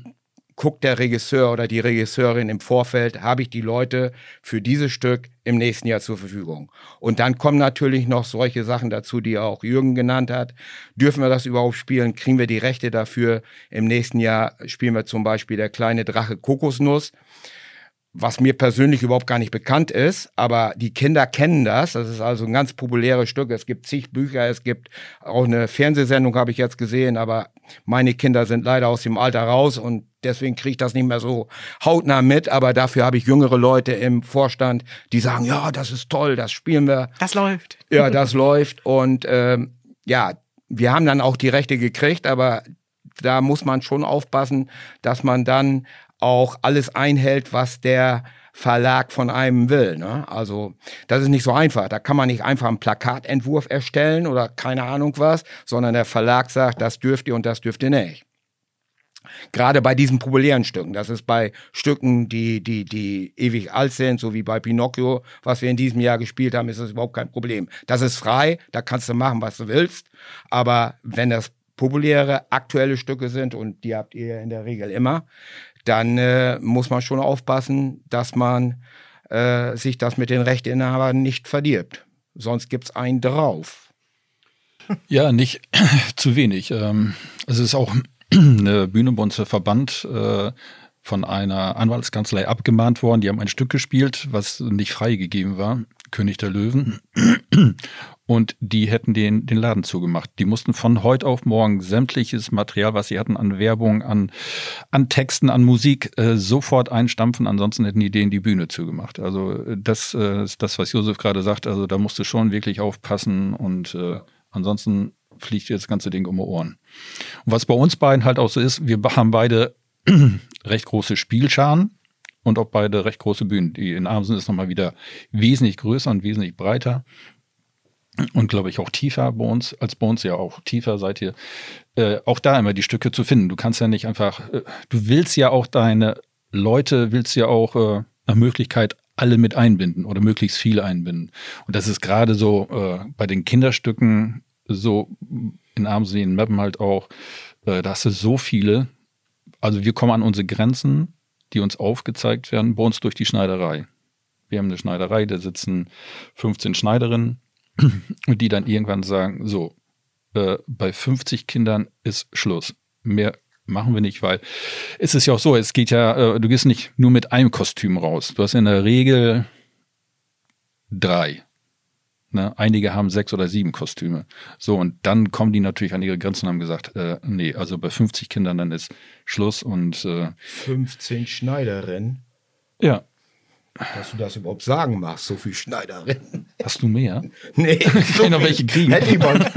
guckt der Regisseur oder die Regisseurin im Vorfeld, habe ich die Leute für dieses Stück im nächsten Jahr zur Verfügung. Und dann kommen natürlich noch solche Sachen dazu, die auch Jürgen genannt hat. Dürfen wir das überhaupt spielen? Kriegen wir die Rechte dafür? Im nächsten Jahr spielen wir zum Beispiel der kleine Drache Kokosnuss was mir persönlich überhaupt gar nicht bekannt ist, aber die Kinder kennen das. Das ist also ein ganz populäres Stück. Es gibt zig Bücher, es gibt auch eine Fernsehsendung, habe ich jetzt gesehen, aber meine Kinder sind leider aus dem Alter raus und deswegen kriege ich das nicht mehr so hautnah mit. Aber dafür habe ich jüngere Leute im Vorstand, die sagen, ja, das ist toll, das spielen wir. Das läuft. Ja, das läuft. Und ähm, ja, wir haben dann auch die Rechte gekriegt, aber da muss man schon aufpassen, dass man dann auch alles einhält, was der Verlag von einem will. Ne? Also das ist nicht so einfach. Da kann man nicht einfach einen Plakatentwurf erstellen oder keine Ahnung was, sondern der Verlag sagt, das dürft ihr und das dürft ihr nicht. Gerade bei diesen populären Stücken. Das ist bei Stücken, die, die, die ewig alt sind, so wie bei Pinocchio, was wir in diesem Jahr gespielt haben, ist das überhaupt kein Problem. Das ist frei, da kannst du machen, was du willst. Aber wenn das populäre, aktuelle Stücke sind, und die habt ihr in der Regel immer, dann äh, muss man schon aufpassen, dass man äh, sich das mit den Rechteinhabern nicht verdirbt. Sonst gibt es einen drauf. Ja, nicht zu wenig. Ähm, es ist auch eine Bühne Verband äh, von einer Anwaltskanzlei abgemahnt worden. Die haben ein Stück gespielt, was nicht freigegeben war. König der Löwen und die hätten den, den Laden zugemacht. Die mussten von heute auf morgen sämtliches Material, was sie hatten an Werbung, an, an Texten, an Musik, äh, sofort einstampfen. Ansonsten hätten die denen die Bühne zugemacht. Also äh, das äh, ist das, was Josef gerade sagt. Also da musst du schon wirklich aufpassen und äh, ansonsten fliegt dir das ganze Ding um die Ohren. Und was bei uns beiden halt auch so ist, wir haben beide recht große Spielscharen und auch beide recht große Bühnen. Die in Amsen ist nochmal wieder wesentlich größer und wesentlich breiter. Und glaube ich auch tiefer bei uns, als bei uns ja auch tiefer seid ihr, äh, auch da immer die Stücke zu finden. Du kannst ja nicht einfach, äh, du willst ja auch deine Leute, willst ja auch äh, nach Möglichkeit alle mit einbinden oder möglichst viele einbinden. Und das ist gerade so äh, bei den Kinderstücken so in Armsee, in Mappen halt auch, äh, da hast du so viele. Also wir kommen an unsere Grenzen, die uns aufgezeigt werden, bei uns durch die Schneiderei. Wir haben eine Schneiderei, da sitzen 15 Schneiderinnen und die dann irgendwann sagen, so, äh, bei 50 Kindern ist Schluss. Mehr machen wir nicht, weil es ist ja auch so, es geht ja, äh, du gehst nicht nur mit einem Kostüm raus. Du hast in der Regel drei. Ne? Einige haben sechs oder sieben Kostüme. So, und dann kommen die natürlich an ihre Grenzen und haben gesagt, äh, nee, also bei 50 Kindern dann ist Schluss und äh, 15 Schneiderinnen. Ja. Dass du das überhaupt sagen machst, so viel Schneiderinnen. Hast du mehr? Nee, so noch welche kriegen. Hätte ich mal.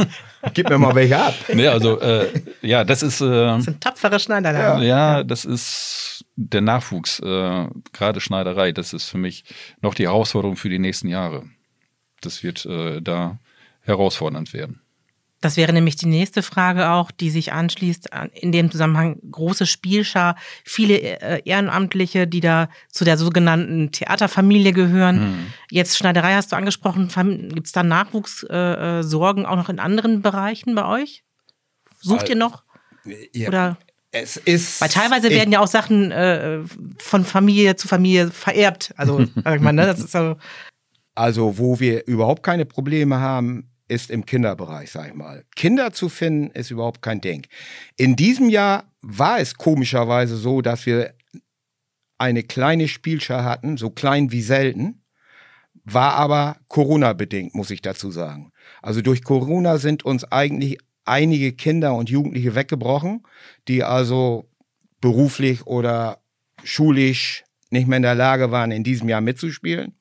Gib mir mal welche ab. Nee, also äh, ja, das ist. Äh, das sind tapfere Schneider. Ja. ja, das ist der Nachwuchs, äh, gerade Schneiderei. Das ist für mich noch die Herausforderung für die nächsten Jahre. Das wird äh, da herausfordernd werden. Das wäre nämlich die nächste Frage auch, die sich anschließt. In dem Zusammenhang große Spielschar, viele äh, Ehrenamtliche, die da zu der sogenannten Theaterfamilie gehören. Hm. Jetzt Schneiderei hast du angesprochen. Gibt es da Nachwuchssorgen äh, auch noch in anderen Bereichen bei euch? Sucht ihr noch? Ja. Oder? Es ist. Weil teilweise werden ja auch Sachen äh, von Familie zu Familie vererbt. Also, ich mal, ne? Das ist so. Also, wo wir überhaupt keine Probleme haben, ist im Kinderbereich, sag ich mal. Kinder zu finden, ist überhaupt kein Ding. In diesem Jahr war es komischerweise so, dass wir eine kleine Spielschar hatten, so klein wie selten, war aber Corona-bedingt, muss ich dazu sagen. Also durch Corona sind uns eigentlich einige Kinder und Jugendliche weggebrochen, die also beruflich oder schulisch nicht mehr in der Lage waren, in diesem Jahr mitzuspielen.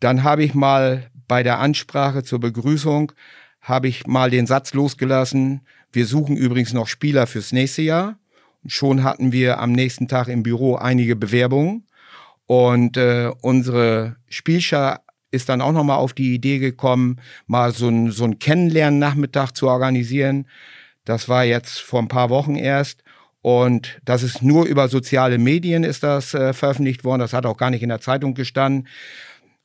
Dann habe ich mal bei der Ansprache zur Begrüßung habe ich mal den Satz losgelassen, wir suchen übrigens noch Spieler fürs nächste Jahr. Und schon hatten wir am nächsten Tag im Büro einige Bewerbungen. Und äh, unsere Spielschar ist dann auch nochmal auf die Idee gekommen, mal so ein, so ein Kennenlernen-Nachmittag zu organisieren. Das war jetzt vor ein paar Wochen erst. Und das ist nur über soziale Medien ist das äh, veröffentlicht worden. Das hat auch gar nicht in der Zeitung gestanden.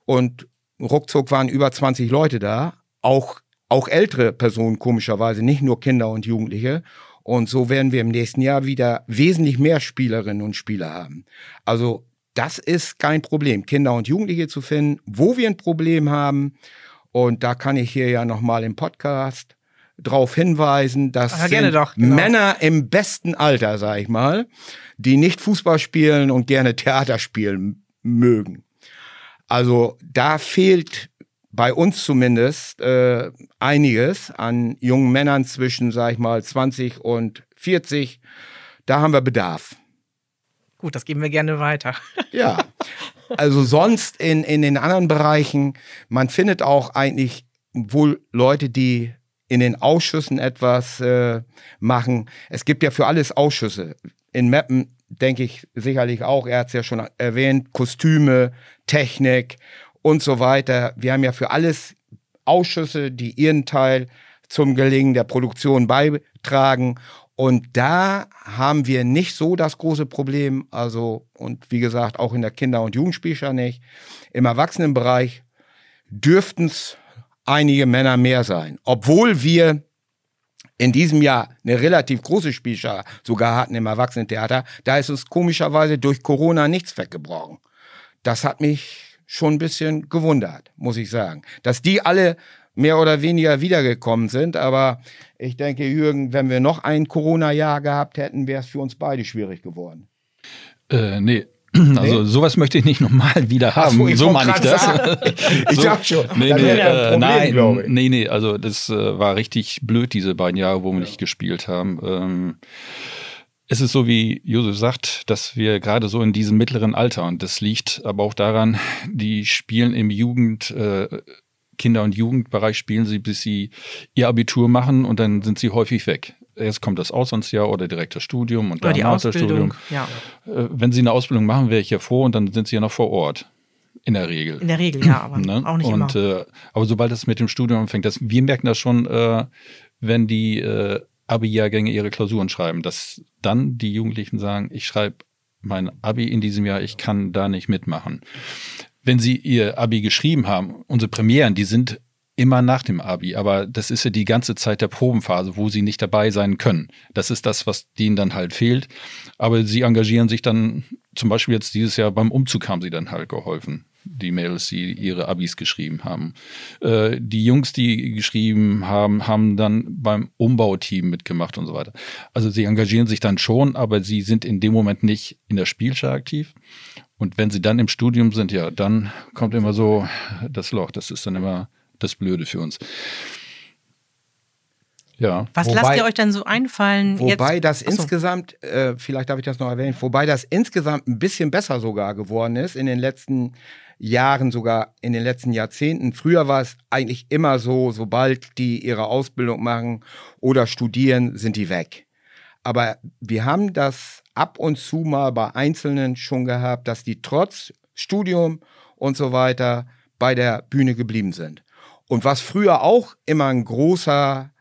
Und ruckzuck waren über 20 Leute da, auch, auch ältere Personen komischerweise, nicht nur Kinder und Jugendliche. Und so werden wir im nächsten Jahr wieder wesentlich mehr Spielerinnen und Spieler haben. Also das ist kein Problem, Kinder und Jugendliche zu finden. Wo wir ein Problem haben, und da kann ich hier ja nochmal im Podcast drauf hinweisen, dass Ach, doch, genau. Männer im besten Alter, sag ich mal, die nicht Fußball spielen und gerne Theater spielen mögen. Also da fehlt bei uns zumindest äh, einiges an jungen Männern zwischen, sag ich mal, 20 und 40. Da haben wir Bedarf. Gut, das geben wir gerne weiter. ja. Also sonst in, in den anderen Bereichen, man findet auch eigentlich wohl Leute, die in den Ausschüssen etwas äh, machen. Es gibt ja für alles Ausschüsse. In Meppen denke ich sicherlich auch, er hat es ja schon erwähnt, Kostüme, Technik und so weiter. Wir haben ja für alles Ausschüsse, die ihren Teil zum Gelingen der Produktion beitragen. Und da haben wir nicht so das große Problem. Also, und wie gesagt, auch in der Kinder- und Jugendspielschau nicht. Im Erwachsenenbereich dürften es einige Männer mehr sein. Obwohl wir in diesem Jahr eine relativ große Spielschar sogar hatten im Erwachsenentheater, da ist uns komischerweise durch Corona nichts weggebrochen. Das hat mich schon ein bisschen gewundert, muss ich sagen. Dass die alle mehr oder weniger wiedergekommen sind, aber ich denke, Jürgen, wenn wir noch ein Corona-Jahr gehabt hätten, wäre es für uns beide schwierig geworden. Äh, nee, also nee. sowas möchte ich nicht nochmal wieder haben. So, so meine ich das. ich so, dachte schon, nee, nee, äh, Problem, nein, nee, nee, also das äh, war richtig blöd, diese beiden Jahre, wo wir ja. nicht gespielt haben. Ähm, es ist so, wie Josef sagt, dass wir gerade so in diesem mittleren Alter, und das liegt aber auch daran, die spielen im Jugend, äh, Kinder- und Jugendbereich spielen sie, bis sie ihr Abitur machen und dann sind sie häufig weg erst kommt das Auslandsjahr oder direkt das Studium und dann die Ausbildung. Ja. Äh, wenn Sie eine Ausbildung machen, wäre ich ja froh und dann sind Sie ja noch vor Ort. In der Regel. In der Regel, ja, aber ne? auch nicht und, immer. Äh, aber sobald es mit dem Studium anfängt, das, wir merken das schon, äh, wenn die äh, Abi-Jahrgänge ihre Klausuren schreiben, dass dann die Jugendlichen sagen, ich schreibe mein Abi in diesem Jahr, ich kann da nicht mitmachen. Wenn sie ihr Abi geschrieben haben, unsere Premieren, die sind immer nach dem Abi, aber das ist ja die ganze Zeit der Probenphase, wo sie nicht dabei sein können. Das ist das, was denen dann halt fehlt. Aber sie engagieren sich dann, zum Beispiel jetzt dieses Jahr beim Umzug haben sie dann halt geholfen. Die Mädels, die ihre Abis geschrieben haben. Äh, die Jungs, die geschrieben haben, haben dann beim Umbauteam mitgemacht und so weiter. Also sie engagieren sich dann schon, aber sie sind in dem Moment nicht in der Spielschau aktiv. Und wenn sie dann im Studium sind, ja, dann kommt immer so das Loch. Das ist dann immer das Blöde für uns. Ja. Was wobei, lasst ihr euch dann so einfallen? Wobei jetzt? das Achso. insgesamt, äh, vielleicht darf ich das noch erwähnen, wobei das insgesamt ein bisschen besser sogar geworden ist in den letzten Jahren, sogar in den letzten Jahrzehnten. Früher war es eigentlich immer so, sobald die ihre Ausbildung machen oder studieren, sind die weg. Aber wir haben das ab und zu mal bei Einzelnen schon gehabt, dass die trotz Studium und so weiter bei der Bühne geblieben sind. Und was früher auch immer ein großer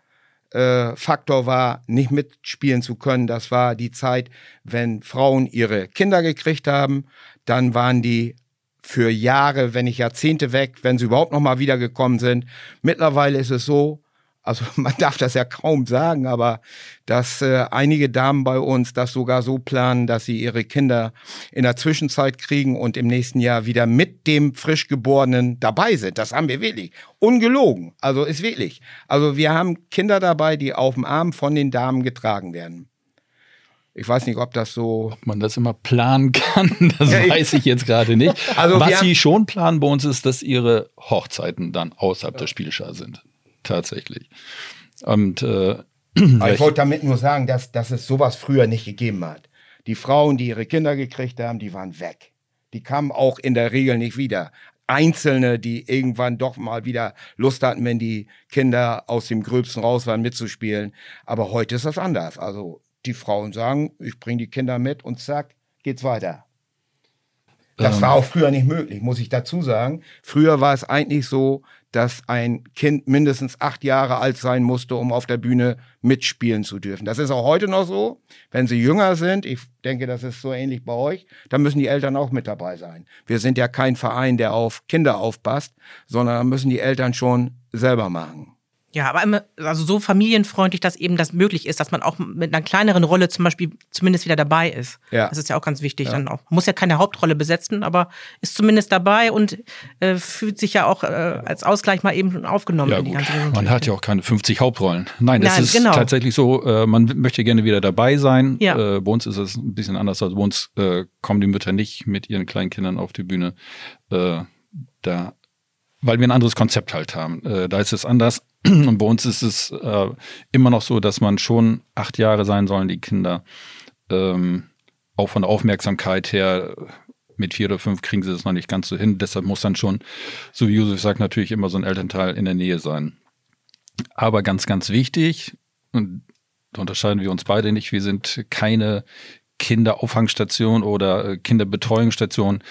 äh, Faktor war, nicht mitspielen zu können, das war die Zeit, wenn Frauen ihre Kinder gekriegt haben, dann waren die für Jahre, wenn nicht Jahrzehnte weg, wenn sie überhaupt noch mal wiedergekommen sind. Mittlerweile ist es so, also man darf das ja kaum sagen, aber dass äh, einige Damen bei uns das sogar so planen, dass sie ihre Kinder in der Zwischenzeit kriegen und im nächsten Jahr wieder mit dem Frischgeborenen dabei sind. Das haben wir wirklich. Ungelogen. Also ist wirklich. Also wir haben Kinder dabei, die auf dem Arm von den Damen getragen werden. Ich weiß nicht, ob das so. Ob man das immer planen kann, das ja, weiß ich jetzt gerade nicht. Also Was sie schon planen bei uns ist, dass ihre Hochzeiten dann außerhalb ja. der Spielschar sind tatsächlich. Und äh, ich wollte damit nur sagen, dass, dass es sowas früher nicht gegeben hat. Die Frauen, die ihre Kinder gekriegt haben, die waren weg. Die kamen auch in der Regel nicht wieder. Einzelne, die irgendwann doch mal wieder Lust hatten, wenn die Kinder aus dem Gröbsten raus waren, mitzuspielen. Aber heute ist das anders. Also die Frauen sagen, ich bringe die Kinder mit und zack, geht's weiter. Das ähm. war auch früher nicht möglich, muss ich dazu sagen. Früher war es eigentlich so, dass ein Kind mindestens acht Jahre alt sein musste, um auf der Bühne mitspielen zu dürfen. Das ist auch heute noch so. Wenn sie jünger sind, ich denke, das ist so ähnlich bei euch, dann müssen die Eltern auch mit dabei sein. Wir sind ja kein Verein, der auf Kinder aufpasst, sondern müssen die Eltern schon selber machen. Ja, aber immer, also so familienfreundlich, dass eben das möglich ist, dass man auch mit einer kleineren Rolle zum Beispiel zumindest wieder dabei ist. Ja. Das ist ja auch ganz wichtig. Ja. Dann auch. Muss ja keine Hauptrolle besetzen, aber ist zumindest dabei und äh, fühlt sich ja auch äh, als Ausgleich mal eben aufgenommen ja, in die ganze Man hat ja auch keine 50 Hauptrollen. Nein, das Nein, ist genau. tatsächlich so, äh, man möchte gerne wieder dabei sein. Ja. Äh, bei uns ist es ein bisschen anders. Also bei uns äh, kommen die Mütter nicht mit ihren kleinen Kindern auf die Bühne. Äh, da weil wir ein anderes Konzept halt haben. Äh, da ist es anders. Und bei uns ist es äh, immer noch so, dass man schon acht Jahre sein sollen, die Kinder. Ähm, auch von der Aufmerksamkeit her, mit vier oder fünf kriegen sie das noch nicht ganz so hin. Deshalb muss dann schon, so wie Josef sagt, natürlich immer so ein Elternteil in der Nähe sein. Aber ganz, ganz wichtig, und da unterscheiden wir uns beide nicht, wir sind keine Kinderauffangstation oder äh, Kinderbetreuungsstation.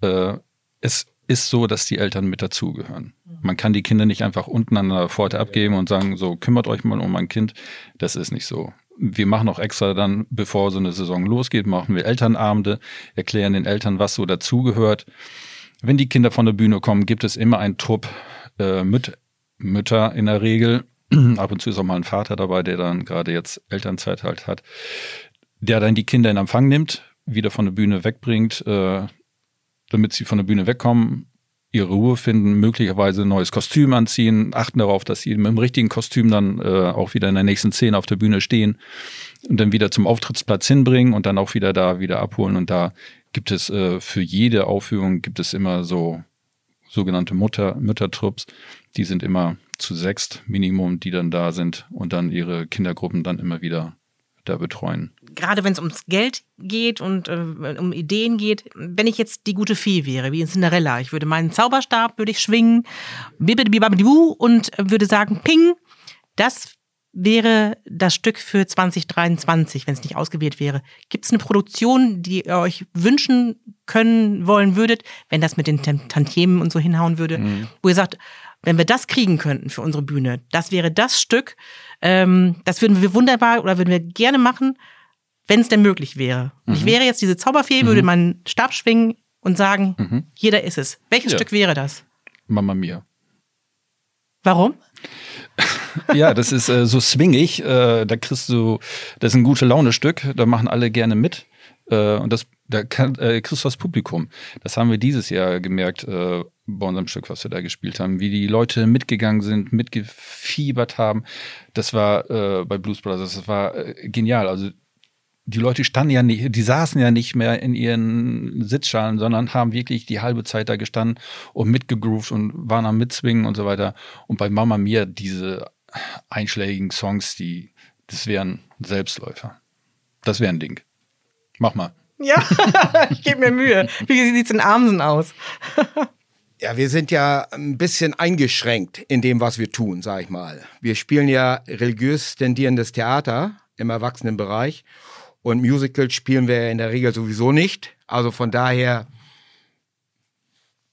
Äh, es ist so, dass die Eltern mit dazugehören. Man kann die Kinder nicht einfach unten an der Pforte abgeben und sagen, so kümmert euch mal um mein Kind. Das ist nicht so. Wir machen auch extra dann, bevor so eine Saison losgeht, machen wir Elternabende, erklären den Eltern, was so dazugehört. Wenn die Kinder von der Bühne kommen, gibt es immer einen Trupp äh, Müt Mütter in der Regel. Ab und zu ist auch mal ein Vater dabei, der dann gerade jetzt Elternzeit halt hat, der dann die Kinder in Empfang nimmt, wieder von der Bühne wegbringt, äh, damit sie von der Bühne wegkommen, ihre Ruhe finden, möglicherweise ein neues Kostüm anziehen, achten darauf, dass sie mit dem richtigen Kostüm dann äh, auch wieder in der nächsten Szene auf der Bühne stehen und dann wieder zum Auftrittsplatz hinbringen und dann auch wieder da wieder abholen. Und da gibt es äh, für jede Aufführung gibt es immer so sogenannte Mutter, Müttertrupps, die sind immer zu sechst Minimum, die dann da sind und dann ihre Kindergruppen dann immer wieder da betreuen. Gerade wenn es ums Geld geht und äh, um Ideen geht, wenn ich jetzt die gute Fee wäre, wie in Cinderella, ich würde meinen Zauberstab würde ich schwingen, und würde sagen, ping, das wäre das Stück für 2023, wenn es nicht ausgewählt wäre? Gibt es eine Produktion, die ihr euch wünschen können wollen würdet, wenn das mit den Tantiemen und so hinhauen würde, mhm. wo ihr sagt, wenn wir das kriegen könnten für unsere Bühne, das wäre das Stück, ähm, das würden wir wunderbar oder würden wir gerne machen, wenn es denn möglich wäre. Mhm. Ich wäre jetzt diese Zauberfee, mhm. würde meinen Stab schwingen und sagen, mhm. jeder ist es. Welches ja. Stück wäre das? Mama Mia. Warum? ja, das ist äh, so swingig. Äh, da kriegst du, das ist ein gute Laune-Stück. Da machen alle gerne mit. Äh, und das, da kann, äh, kriegst du das Publikum. Das haben wir dieses Jahr gemerkt äh, bei unserem Stück, was wir da gespielt haben. Wie die Leute mitgegangen sind, mitgefiebert haben. Das war äh, bei Blues Brothers, das war genial. Also die Leute standen ja nicht, die saßen ja nicht mehr in ihren Sitzschalen, sondern haben wirklich die halbe Zeit da gestanden und mitgegroovt und waren am Mitzwingen und so weiter. Und bei Mama Mia diese einschlägigen Songs, die, das wären Selbstläufer. Das wäre ein Ding. Mach mal. Ja, ich gebe mir Mühe. Wie sieht es in Amsen aus? Ja, wir sind ja ein bisschen eingeschränkt in dem, was wir tun, sag ich mal. Wir spielen ja religiös tendierendes Theater im Erwachsenenbereich und Musicals spielen wir in der Regel sowieso nicht. Also von daher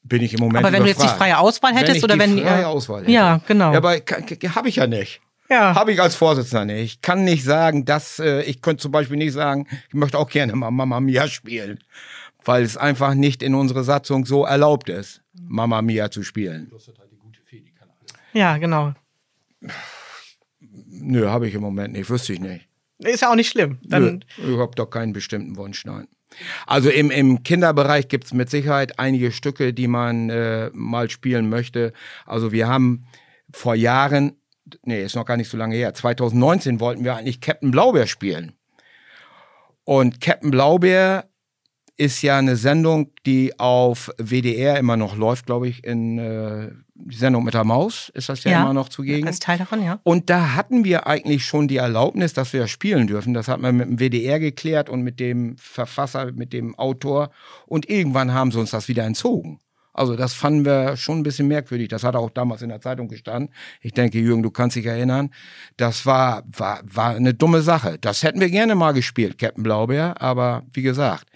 bin ich im Moment. Aber wenn überfragt. du jetzt die freie Auswahl hättest wenn oder wenn die freie Auswahl hätte. Ja, genau. Ja, aber habe ich ja nicht. Ja. Habe ich als Vorsitzender nicht. Ich kann nicht sagen, dass äh, ich könnte zum Beispiel nicht sagen, ich möchte auch gerne mal Mama Mia spielen, weil es einfach nicht in unserer Satzung so erlaubt ist, Mama Mia zu spielen. Ja, genau. Nö, habe ich im Moment nicht, wüsste ich nicht. Ist ja auch nicht schlimm. Dann Nö, habe doch keinen bestimmten Wunsch, nein. Also im, im Kinderbereich gibt es mit Sicherheit einige Stücke, die man äh, mal spielen möchte. Also wir haben vor Jahren, nee, ist noch gar nicht so lange her, 2019 wollten wir eigentlich Captain Blaubeer spielen. Und Captain Blaubeer ist ja eine Sendung, die auf WDR immer noch läuft, glaube ich, in äh, die Sendung mit der Maus ist das ja, ja, immer noch zugegen. Als Teil davon, ja. Und da hatten wir eigentlich schon die Erlaubnis, dass wir spielen dürfen. Das hat man mit dem WDR geklärt und mit dem Verfasser, mit dem Autor. Und irgendwann haben sie uns das wieder entzogen. Also das fanden wir schon ein bisschen merkwürdig. Das hat auch damals in der Zeitung gestanden. Ich denke, Jürgen, du kannst dich erinnern. Das war, war, war eine dumme Sache. Das hätten wir gerne mal gespielt, Captain Blaubeer. Aber wie gesagt,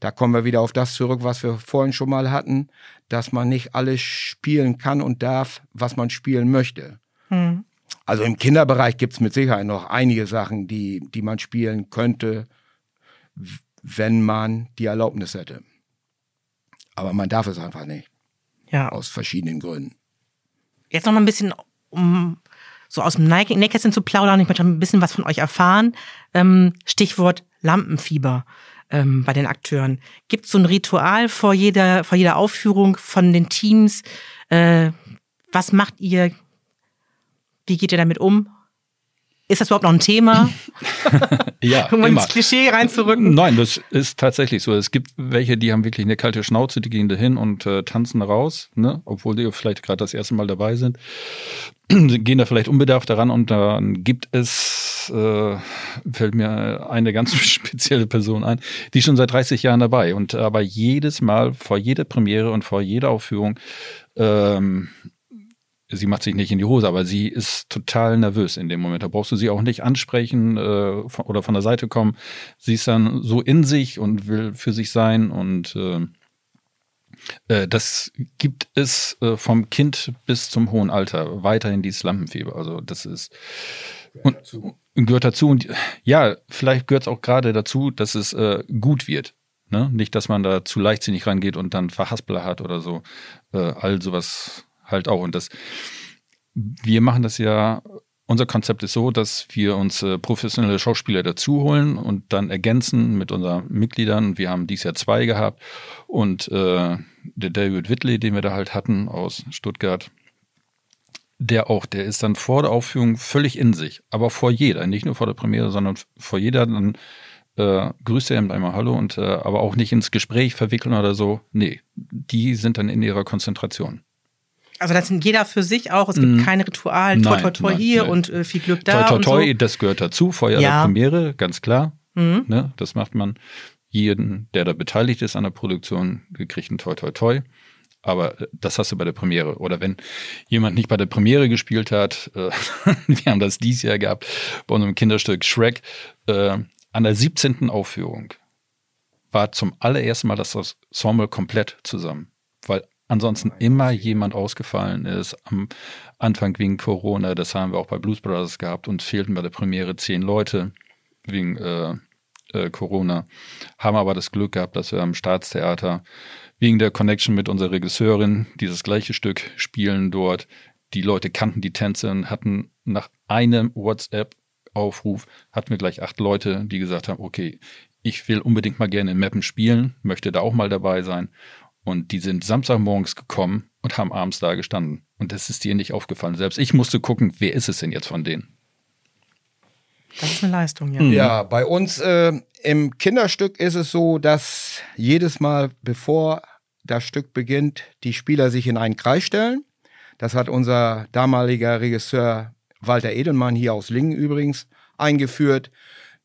da kommen wir wieder auf das zurück, was wir vorhin schon mal hatten, dass man nicht alles spielen kann und darf, was man spielen möchte. Hm. Also im Kinderbereich gibt's mit Sicherheit noch einige Sachen, die, die man spielen könnte, wenn man die Erlaubnis hätte. Aber man darf es einfach nicht. Ja. Aus verschiedenen Gründen. Jetzt noch mal ein bisschen, um so aus dem Nähkästchen zu plaudern. Ich möchte ein bisschen was von euch erfahren. Ähm, Stichwort Lampenfieber ähm, bei den Akteuren. Gibt es so ein Ritual vor jeder, vor jeder Aufführung von den Teams? Äh, was macht ihr? Wie geht ihr damit um? Ist das überhaupt noch ein Thema? ja, um immer. ins Klischee reinzurücken. Nein, das ist tatsächlich so. Es gibt welche, die haben wirklich eine kalte Schnauze, die gehen da hin und äh, tanzen raus, ne? obwohl die vielleicht gerade das erste Mal dabei sind. gehen da vielleicht unbedarft daran und dann gibt es, äh, fällt mir eine ganz spezielle Person ein, die schon seit 30 Jahren dabei und aber jedes Mal vor jeder Premiere und vor jeder Aufführung ähm, sie macht sich nicht in die Hose, aber sie ist total nervös in dem Moment. Da brauchst du sie auch nicht ansprechen äh, von, oder von der Seite kommen. Sie ist dann so in sich und will für sich sein und äh, äh, das gibt es äh, vom Kind bis zum hohen Alter weiterhin dieses Lampenfieber. Also das ist und, gehört dazu. Und ja, vielleicht gehört es auch gerade dazu, dass es äh, gut wird. Ne? Nicht, dass man da zu leichtsinnig rangeht und dann Verhaspler hat oder so. Äh, all sowas halt auch. Und das, wir machen das ja, unser Konzept ist so, dass wir uns äh, professionelle Schauspieler dazu holen und dann ergänzen mit unseren Mitgliedern. Wir haben dieses Jahr zwei gehabt und äh, der David Whitley, den wir da halt hatten aus Stuttgart, der auch, der ist dann vor der Aufführung völlig in sich, aber vor jeder, nicht nur vor der Premiere, sondern vor jeder, dann äh, grüßt er ihm einmal Hallo und äh, aber auch nicht ins Gespräch verwickeln oder so. Nee, die sind dann in ihrer Konzentration. Also das sind jeder für sich auch. Es gibt mm. kein Ritual, toi toi toi hier nein. und äh, viel Glück da. Toi toi toi, so. das gehört dazu, Feuer ja. der Premiere, ganz klar. Mhm. Ne, das macht man jeden, der da beteiligt ist an der Produktion, gekriegt ein toi toi toi. aber äh, das hast du bei der Premiere. Oder wenn jemand nicht bei der Premiere gespielt hat, äh, wir haben das dieses Jahr gehabt bei unserem Kinderstück Shrek, äh, an der 17. Aufführung war zum allerersten Mal das Ensemble komplett zusammen, weil ansonsten immer jemand ausgefallen ist. Am Anfang wegen Corona, das haben wir auch bei Blues Brothers gehabt und fehlten bei der Premiere zehn Leute wegen äh, äh, Corona. Haben aber das Glück gehabt, dass wir am Staatstheater wegen der Connection mit unserer Regisseurin dieses gleiche Stück spielen dort. Die Leute kannten die Tänze und hatten nach einem WhatsApp-Aufruf hatten wir gleich acht Leute, die gesagt haben, okay, ich will unbedingt mal gerne in Mappen spielen, möchte da auch mal dabei sein. Und die sind Samstagmorgens gekommen und haben abends da gestanden. Und das ist dir nicht aufgefallen. Selbst ich musste gucken, wer ist es denn jetzt von denen? Das ist eine Leistung, ja. Mhm. Ja, bei uns äh, im Kinderstück ist es so, dass jedes Mal, bevor das Stück beginnt, die Spieler sich in einen Kreis stellen. Das hat unser damaliger Regisseur Walter Edelmann hier aus Lingen übrigens eingeführt,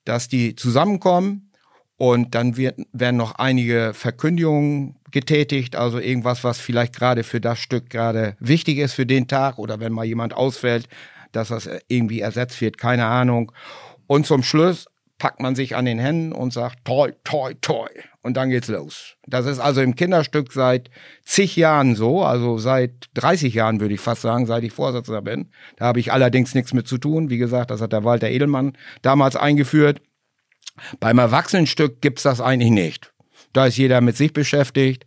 dass die zusammenkommen und dann wird, werden noch einige Verkündigungen getätigt, also irgendwas, was vielleicht gerade für das Stück gerade wichtig ist für den Tag oder wenn mal jemand ausfällt, dass das irgendwie ersetzt wird, keine Ahnung. Und zum Schluss packt man sich an den Händen und sagt toi, toi, toi. Und dann geht's los. Das ist also im Kinderstück seit zig Jahren so, also seit 30 Jahren würde ich fast sagen, seit ich Vorsitzender bin. Da habe ich allerdings nichts mit zu tun. Wie gesagt, das hat der Walter Edelmann damals eingeführt. Beim Erwachsenenstück gibt's das eigentlich nicht. Da ist jeder mit sich beschäftigt.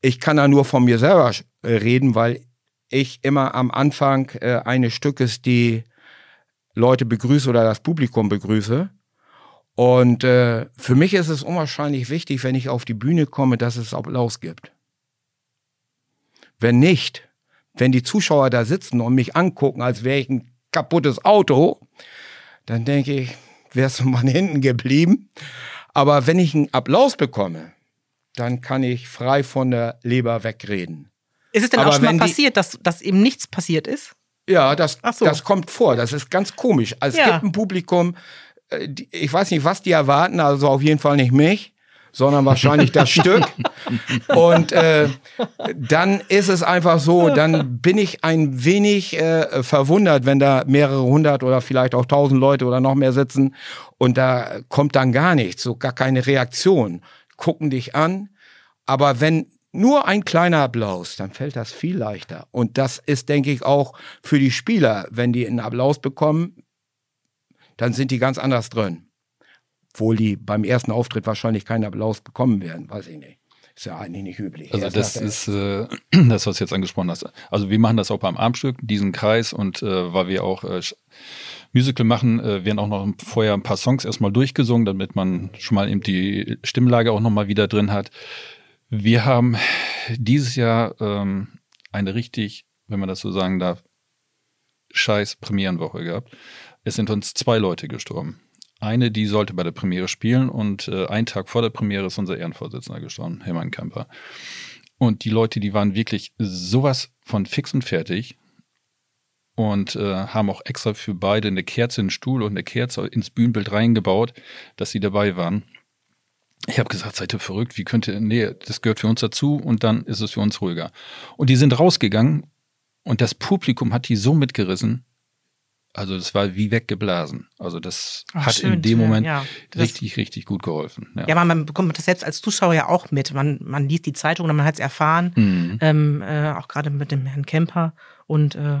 Ich kann da nur von mir selber reden, weil ich immer am Anfang äh, eines Stückes die Leute begrüße oder das Publikum begrüße. Und äh, für mich ist es unwahrscheinlich wichtig, wenn ich auf die Bühne komme, dass es Applaus gibt. Wenn nicht, wenn die Zuschauer da sitzen und mich angucken, als wäre ich ein kaputtes Auto, dann denke ich, wärst du mal hinten geblieben. Aber wenn ich einen Applaus bekomme, dann kann ich frei von der Leber wegreden. Ist es denn Aber auch schon mal passiert, dass, dass eben nichts passiert ist? Ja, das, so. das kommt vor. Das ist ganz komisch. Also es Ja. gibt ein Publikum, äh, ich weiß nicht, was die erwarten, also auf jeden Fall nicht mich, sondern wahrscheinlich das Stück. Und äh, dann ist es einfach so, dann bin ich ein wenig äh, verwundert, wenn da mehrere hundert oder vielleicht auch tausend Leute oder noch mehr sitzen und da kommt dann gar nichts, so gar keine Reaktion. Gucken dich an. Aber wenn nur ein kleiner Applaus, dann fällt das viel leichter. Und das ist, denke ich, auch für die Spieler, wenn die einen Applaus bekommen, dann sind die ganz anders drin. Obwohl die beim ersten Auftritt wahrscheinlich keinen Applaus bekommen werden, weiß ich nicht. Ist ja eigentlich nicht üblich. Also Erst das ist äh, das, was du jetzt angesprochen hast. Also wir machen das auch beim Armstück, diesen Kreis und äh, weil wir auch äh, Musical machen, äh, werden auch noch vorher ein paar Songs erstmal durchgesungen, damit man schon mal eben die Stimmlage auch nochmal wieder drin hat. Wir haben dieses Jahr ähm, eine richtig, wenn man das so sagen darf, scheiß Premierenwoche gehabt. Es sind uns zwei Leute gestorben. Eine, die sollte bei der Premiere spielen und äh, einen Tag vor der Premiere ist unser Ehrenvorsitzender gestorben, Hermann Kemper. Und die Leute, die waren wirklich sowas von fix und fertig und äh, haben auch extra für beide eine Kerze in den Stuhl und eine Kerze ins Bühnenbild reingebaut, dass sie dabei waren. Ich habe gesagt, seid ihr verrückt? Wie könnt ihr, nee, das gehört für uns dazu und dann ist es für uns ruhiger. Und die sind rausgegangen und das Publikum hat die so mitgerissen, also das war wie weggeblasen. Also das Ach, hat schön in dem Moment ja. Richtig, richtig gut geholfen. Ja. Ja, man, bekommt das selbst als Zuschauer ja auch mit. Man, man liest die Zeitung oder man hat es erfahren, Mhm. ähm, äh, auch gerade mit dem Herrn Kemper. Und äh,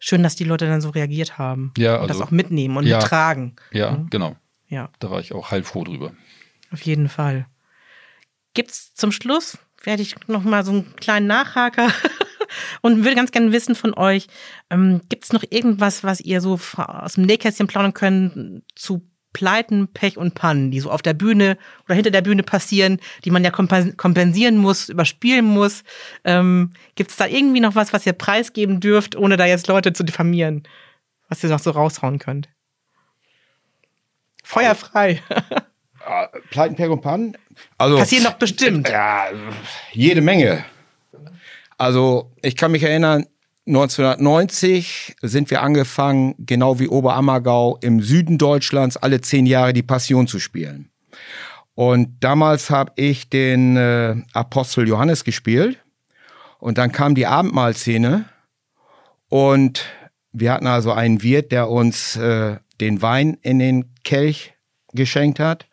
schön, dass die Leute dann so reagiert haben. Ja, und das also- auch mitnehmen und Ja. mittragen. ja, Mhm. genau. Ja, Da war ich auch heilfroh drüber. auf jeden Fall. Gibt's zum Schluss, werde ich noch mal so einen kleinen Nachhaker und würde ganz gerne wissen von euch, ähm, gibt's noch irgendwas, was ihr so aus dem Nähkästchen plaudern könnt zu Pleiten, Pech und Pannen, die so auf der Bühne oder hinter der Bühne passieren, die man ja kompen- kompensieren muss, überspielen muss. Ähm, Gibt es da irgendwie noch was, was ihr preisgeben dürft, ohne da jetzt Leute zu diffamieren, was ihr noch so raushauen könnt? Feuerfrei. Ah, Pleiten, Pech und Pannen? Also, Passieren doch bestimmt. Ja, jede Menge. Also, ich kann mich erinnern, 1990 sind wir angefangen, genau wie Oberammergau im Süden Deutschlands alle zehn Jahre die Passion zu spielen. Und damals habe ich den äh, Apostel Johannes gespielt. Und dann kam die Abendmahlszene und wir hatten also einen Wirt, der uns äh, den Wein in den Kelch geschenkt hat.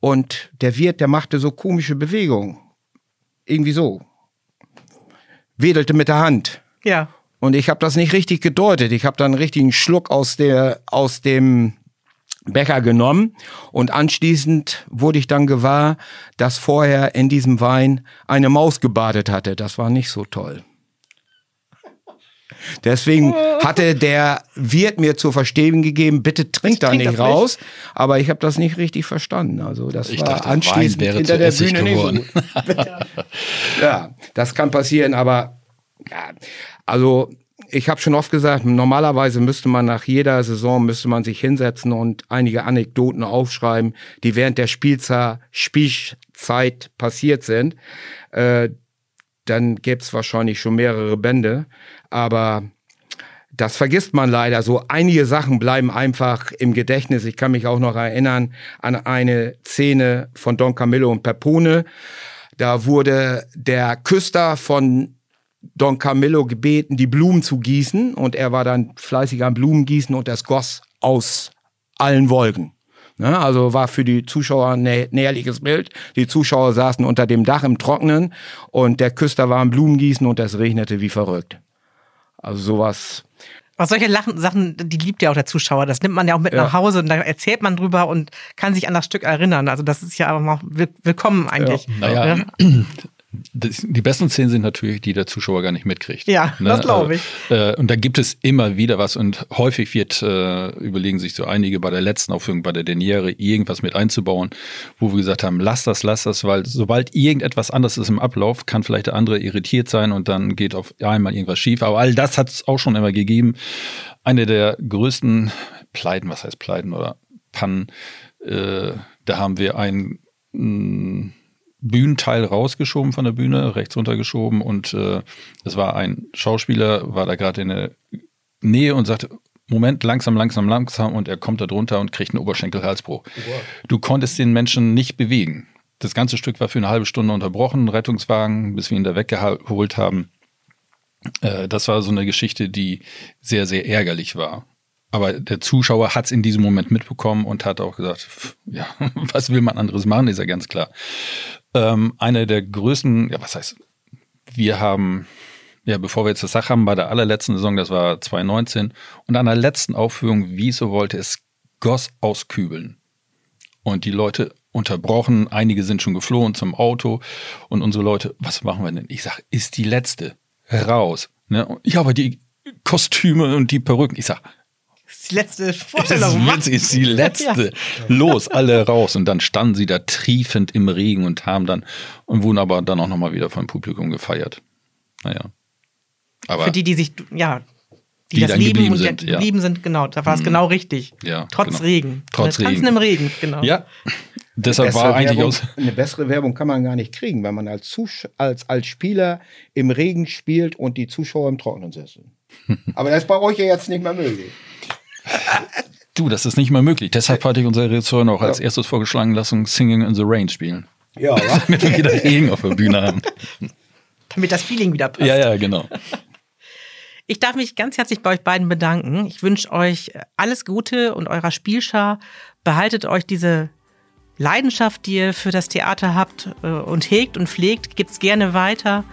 Und der Wirt, der machte so komische Bewegungen. Irgendwie so. Wedelte mit der Hand. Ja. Und ich habe das nicht richtig gedeutet. Ich habe dann einen richtigen Schluck aus, der, aus dem Becher genommen und anschließend wurde ich dann gewahr, dass vorher in diesem Wein eine Maus gebadet hatte. Das war nicht so toll. Deswegen hatte der Wirt mir zu verstehen gegeben, bitte trink da nicht raus. Aber ich habe das nicht richtig verstanden. Also das Ich war dachte, anschließend Wein wäre hinter der Bühne geworden. nicht so gut. ja, das kann passieren, aber ja, also ich habe schon oft gesagt, normalerweise müsste man nach jeder Saison müsste man sich hinsetzen und einige Anekdoten aufschreiben, die während der Spielzeit, Spielzeit passiert sind. Äh, dann gäbe es wahrscheinlich schon mehrere Bände. Aber das vergisst man leider. So einige Sachen bleiben einfach im Gedächtnis. Ich kann mich auch noch erinnern an eine Szene von Don Camillo und Pepone. Da wurde der Küster von Don Camillo gebeten, die Blumen zu gießen. Und er war dann fleißig am Blumengießen und das goss aus allen Wolken. Ne, also war für die Zuschauer ein nä- näherliches Bild. Die Zuschauer saßen unter dem Dach im Trockenen und der Küster war am Blumengießen und es regnete wie verrückt. Also sowas. Aber solche Lachen, Sachen, die liebt ja auch der Zuschauer. Das nimmt man ja auch mit Ja. nach Hause und da erzählt man drüber und kann sich an das Stück erinnern. Also das ist ja auch will- willkommen eigentlich. Naja, Ja. das, die besten Szenen sind natürlich, die der Zuschauer gar nicht mitkriegt. Ja, das glaub ich. Also, äh, und da gibt es immer wieder was und häufig wird, äh, überlegen sich so einige bei der letzten Aufführung, bei der Deniere, irgendwas mit einzubauen, wo wir gesagt haben, lass das, lass das, weil sobald irgendetwas anderes ist im Ablauf, kann vielleicht der andere irritiert sein und dann geht auf einmal irgendwas schief. Aber all das hat es auch schon immer gegeben. Eine der größten Pleiten, was heißt Pleiten oder Pannen, äh, da haben wir ein mh, Bühnenteil rausgeschoben von der Bühne, rechts runtergeschoben und äh, es war ein Schauspieler, war da gerade in der Nähe und sagte, Moment, langsam, langsam, langsam und er kommt da drunter und kriegt einen Oberschenkelhalsbruch. Du konntest den Menschen nicht bewegen. Das ganze Stück war für eine halbe Stunde unterbrochen, Rettungswagen, bis wir ihn da weggeholt haben. Äh, das war so eine Geschichte, die sehr, sehr ärgerlich war. Aber der Zuschauer hat es in diesem Moment mitbekommen und hat auch gesagt, pff, ja, was will man anderes machen, ist ja ganz klar. Ähm, eine der größten, ja, was heißt, wir haben, ja, bevor wir jetzt das Sach haben, bei der allerletzten Saison, das war 2019, und an der letzten Aufführung, wie so wollte, es goss aus Kübeln. Und die Leute unterbrochen, einige sind schon geflohen zum Auto und unsere Leute, was machen wir denn? Ich sag, ist die letzte. Raus. Ne? Ja, aber die Kostüme und die Perücken. Ich sag, Das ist die letzte das Vorstellung. ist, ist die letzte. Los, alle raus. Und dann standen sie da triefend im Regen und haben dann und wurden aber dann auch nochmal wieder vom Publikum gefeiert. Naja. Aber Für die, die sich, ja, die, Die das dann lieben geblieben und die sind, ja. Mhm. geblieben sind, genau, da war es genau richtig. Ja, Trotz genau. Regen. Trotz Tanzen Regen. im Regen, genau. ja, deshalb war eigentlich Werbung, aus. eine bessere Werbung kann man gar nicht kriegen, wenn man als, Zusch als, als Spieler im Regen spielt und die Zuschauer im Trockenen sitzen. Aber das ist bei euch ja jetzt nicht mehr möglich. Du, das ist nicht mehr möglich. Deshalb hatte ich unser Regisseur noch als Ja. erstes vorgeschlagen, lass uns Singing in the Rain spielen. Ja? Damit wir wieder Regen auf der Bühne haben. Damit das Feeling wieder passt. Ja, ja, genau. Ich darf mich ganz herzlich bei euch beiden bedanken. Ich wünsche euch alles Gute und eurer Spielschar. Behaltet euch diese Leidenschaft, die ihr für das Theater habt äh, und hegt und pflegt, gibt's gerne weiter.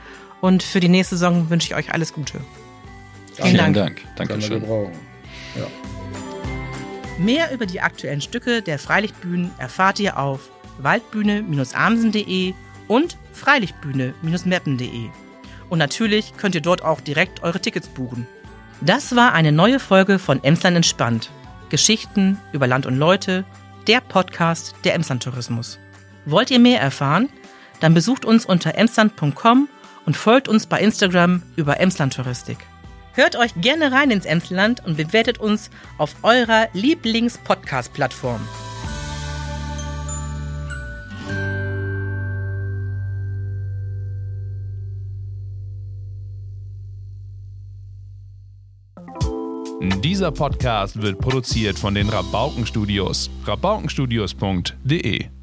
Und für die nächste Saison wünsche ich euch alles Gute. Vielen Vielen Dank. Dank. Kann man Dankeschön. gebrauchen. Mehr über die aktuellen Stücke der Freilichtbühnen erfahrt ihr auf waldbühne-amsen.de und freilichtbühne-meppen.de. Und natürlich könnt ihr dort auch direkt eure Tickets buchen. Das war eine neue Folge von Emsland entspannt. Geschichten über Land und Leute, der Podcast der Emsland Tourismus. Wollt ihr mehr erfahren? Dann besucht uns unter emsland.com und folgt uns bei Instagram über Emsland Touristik. Hört euch gerne rein ins Emsland und bewertet uns auf eurer Lieblings-Podcast-Plattform. Dieser Podcast wird produziert von den Rabauken Studios. rabaukenstudios.de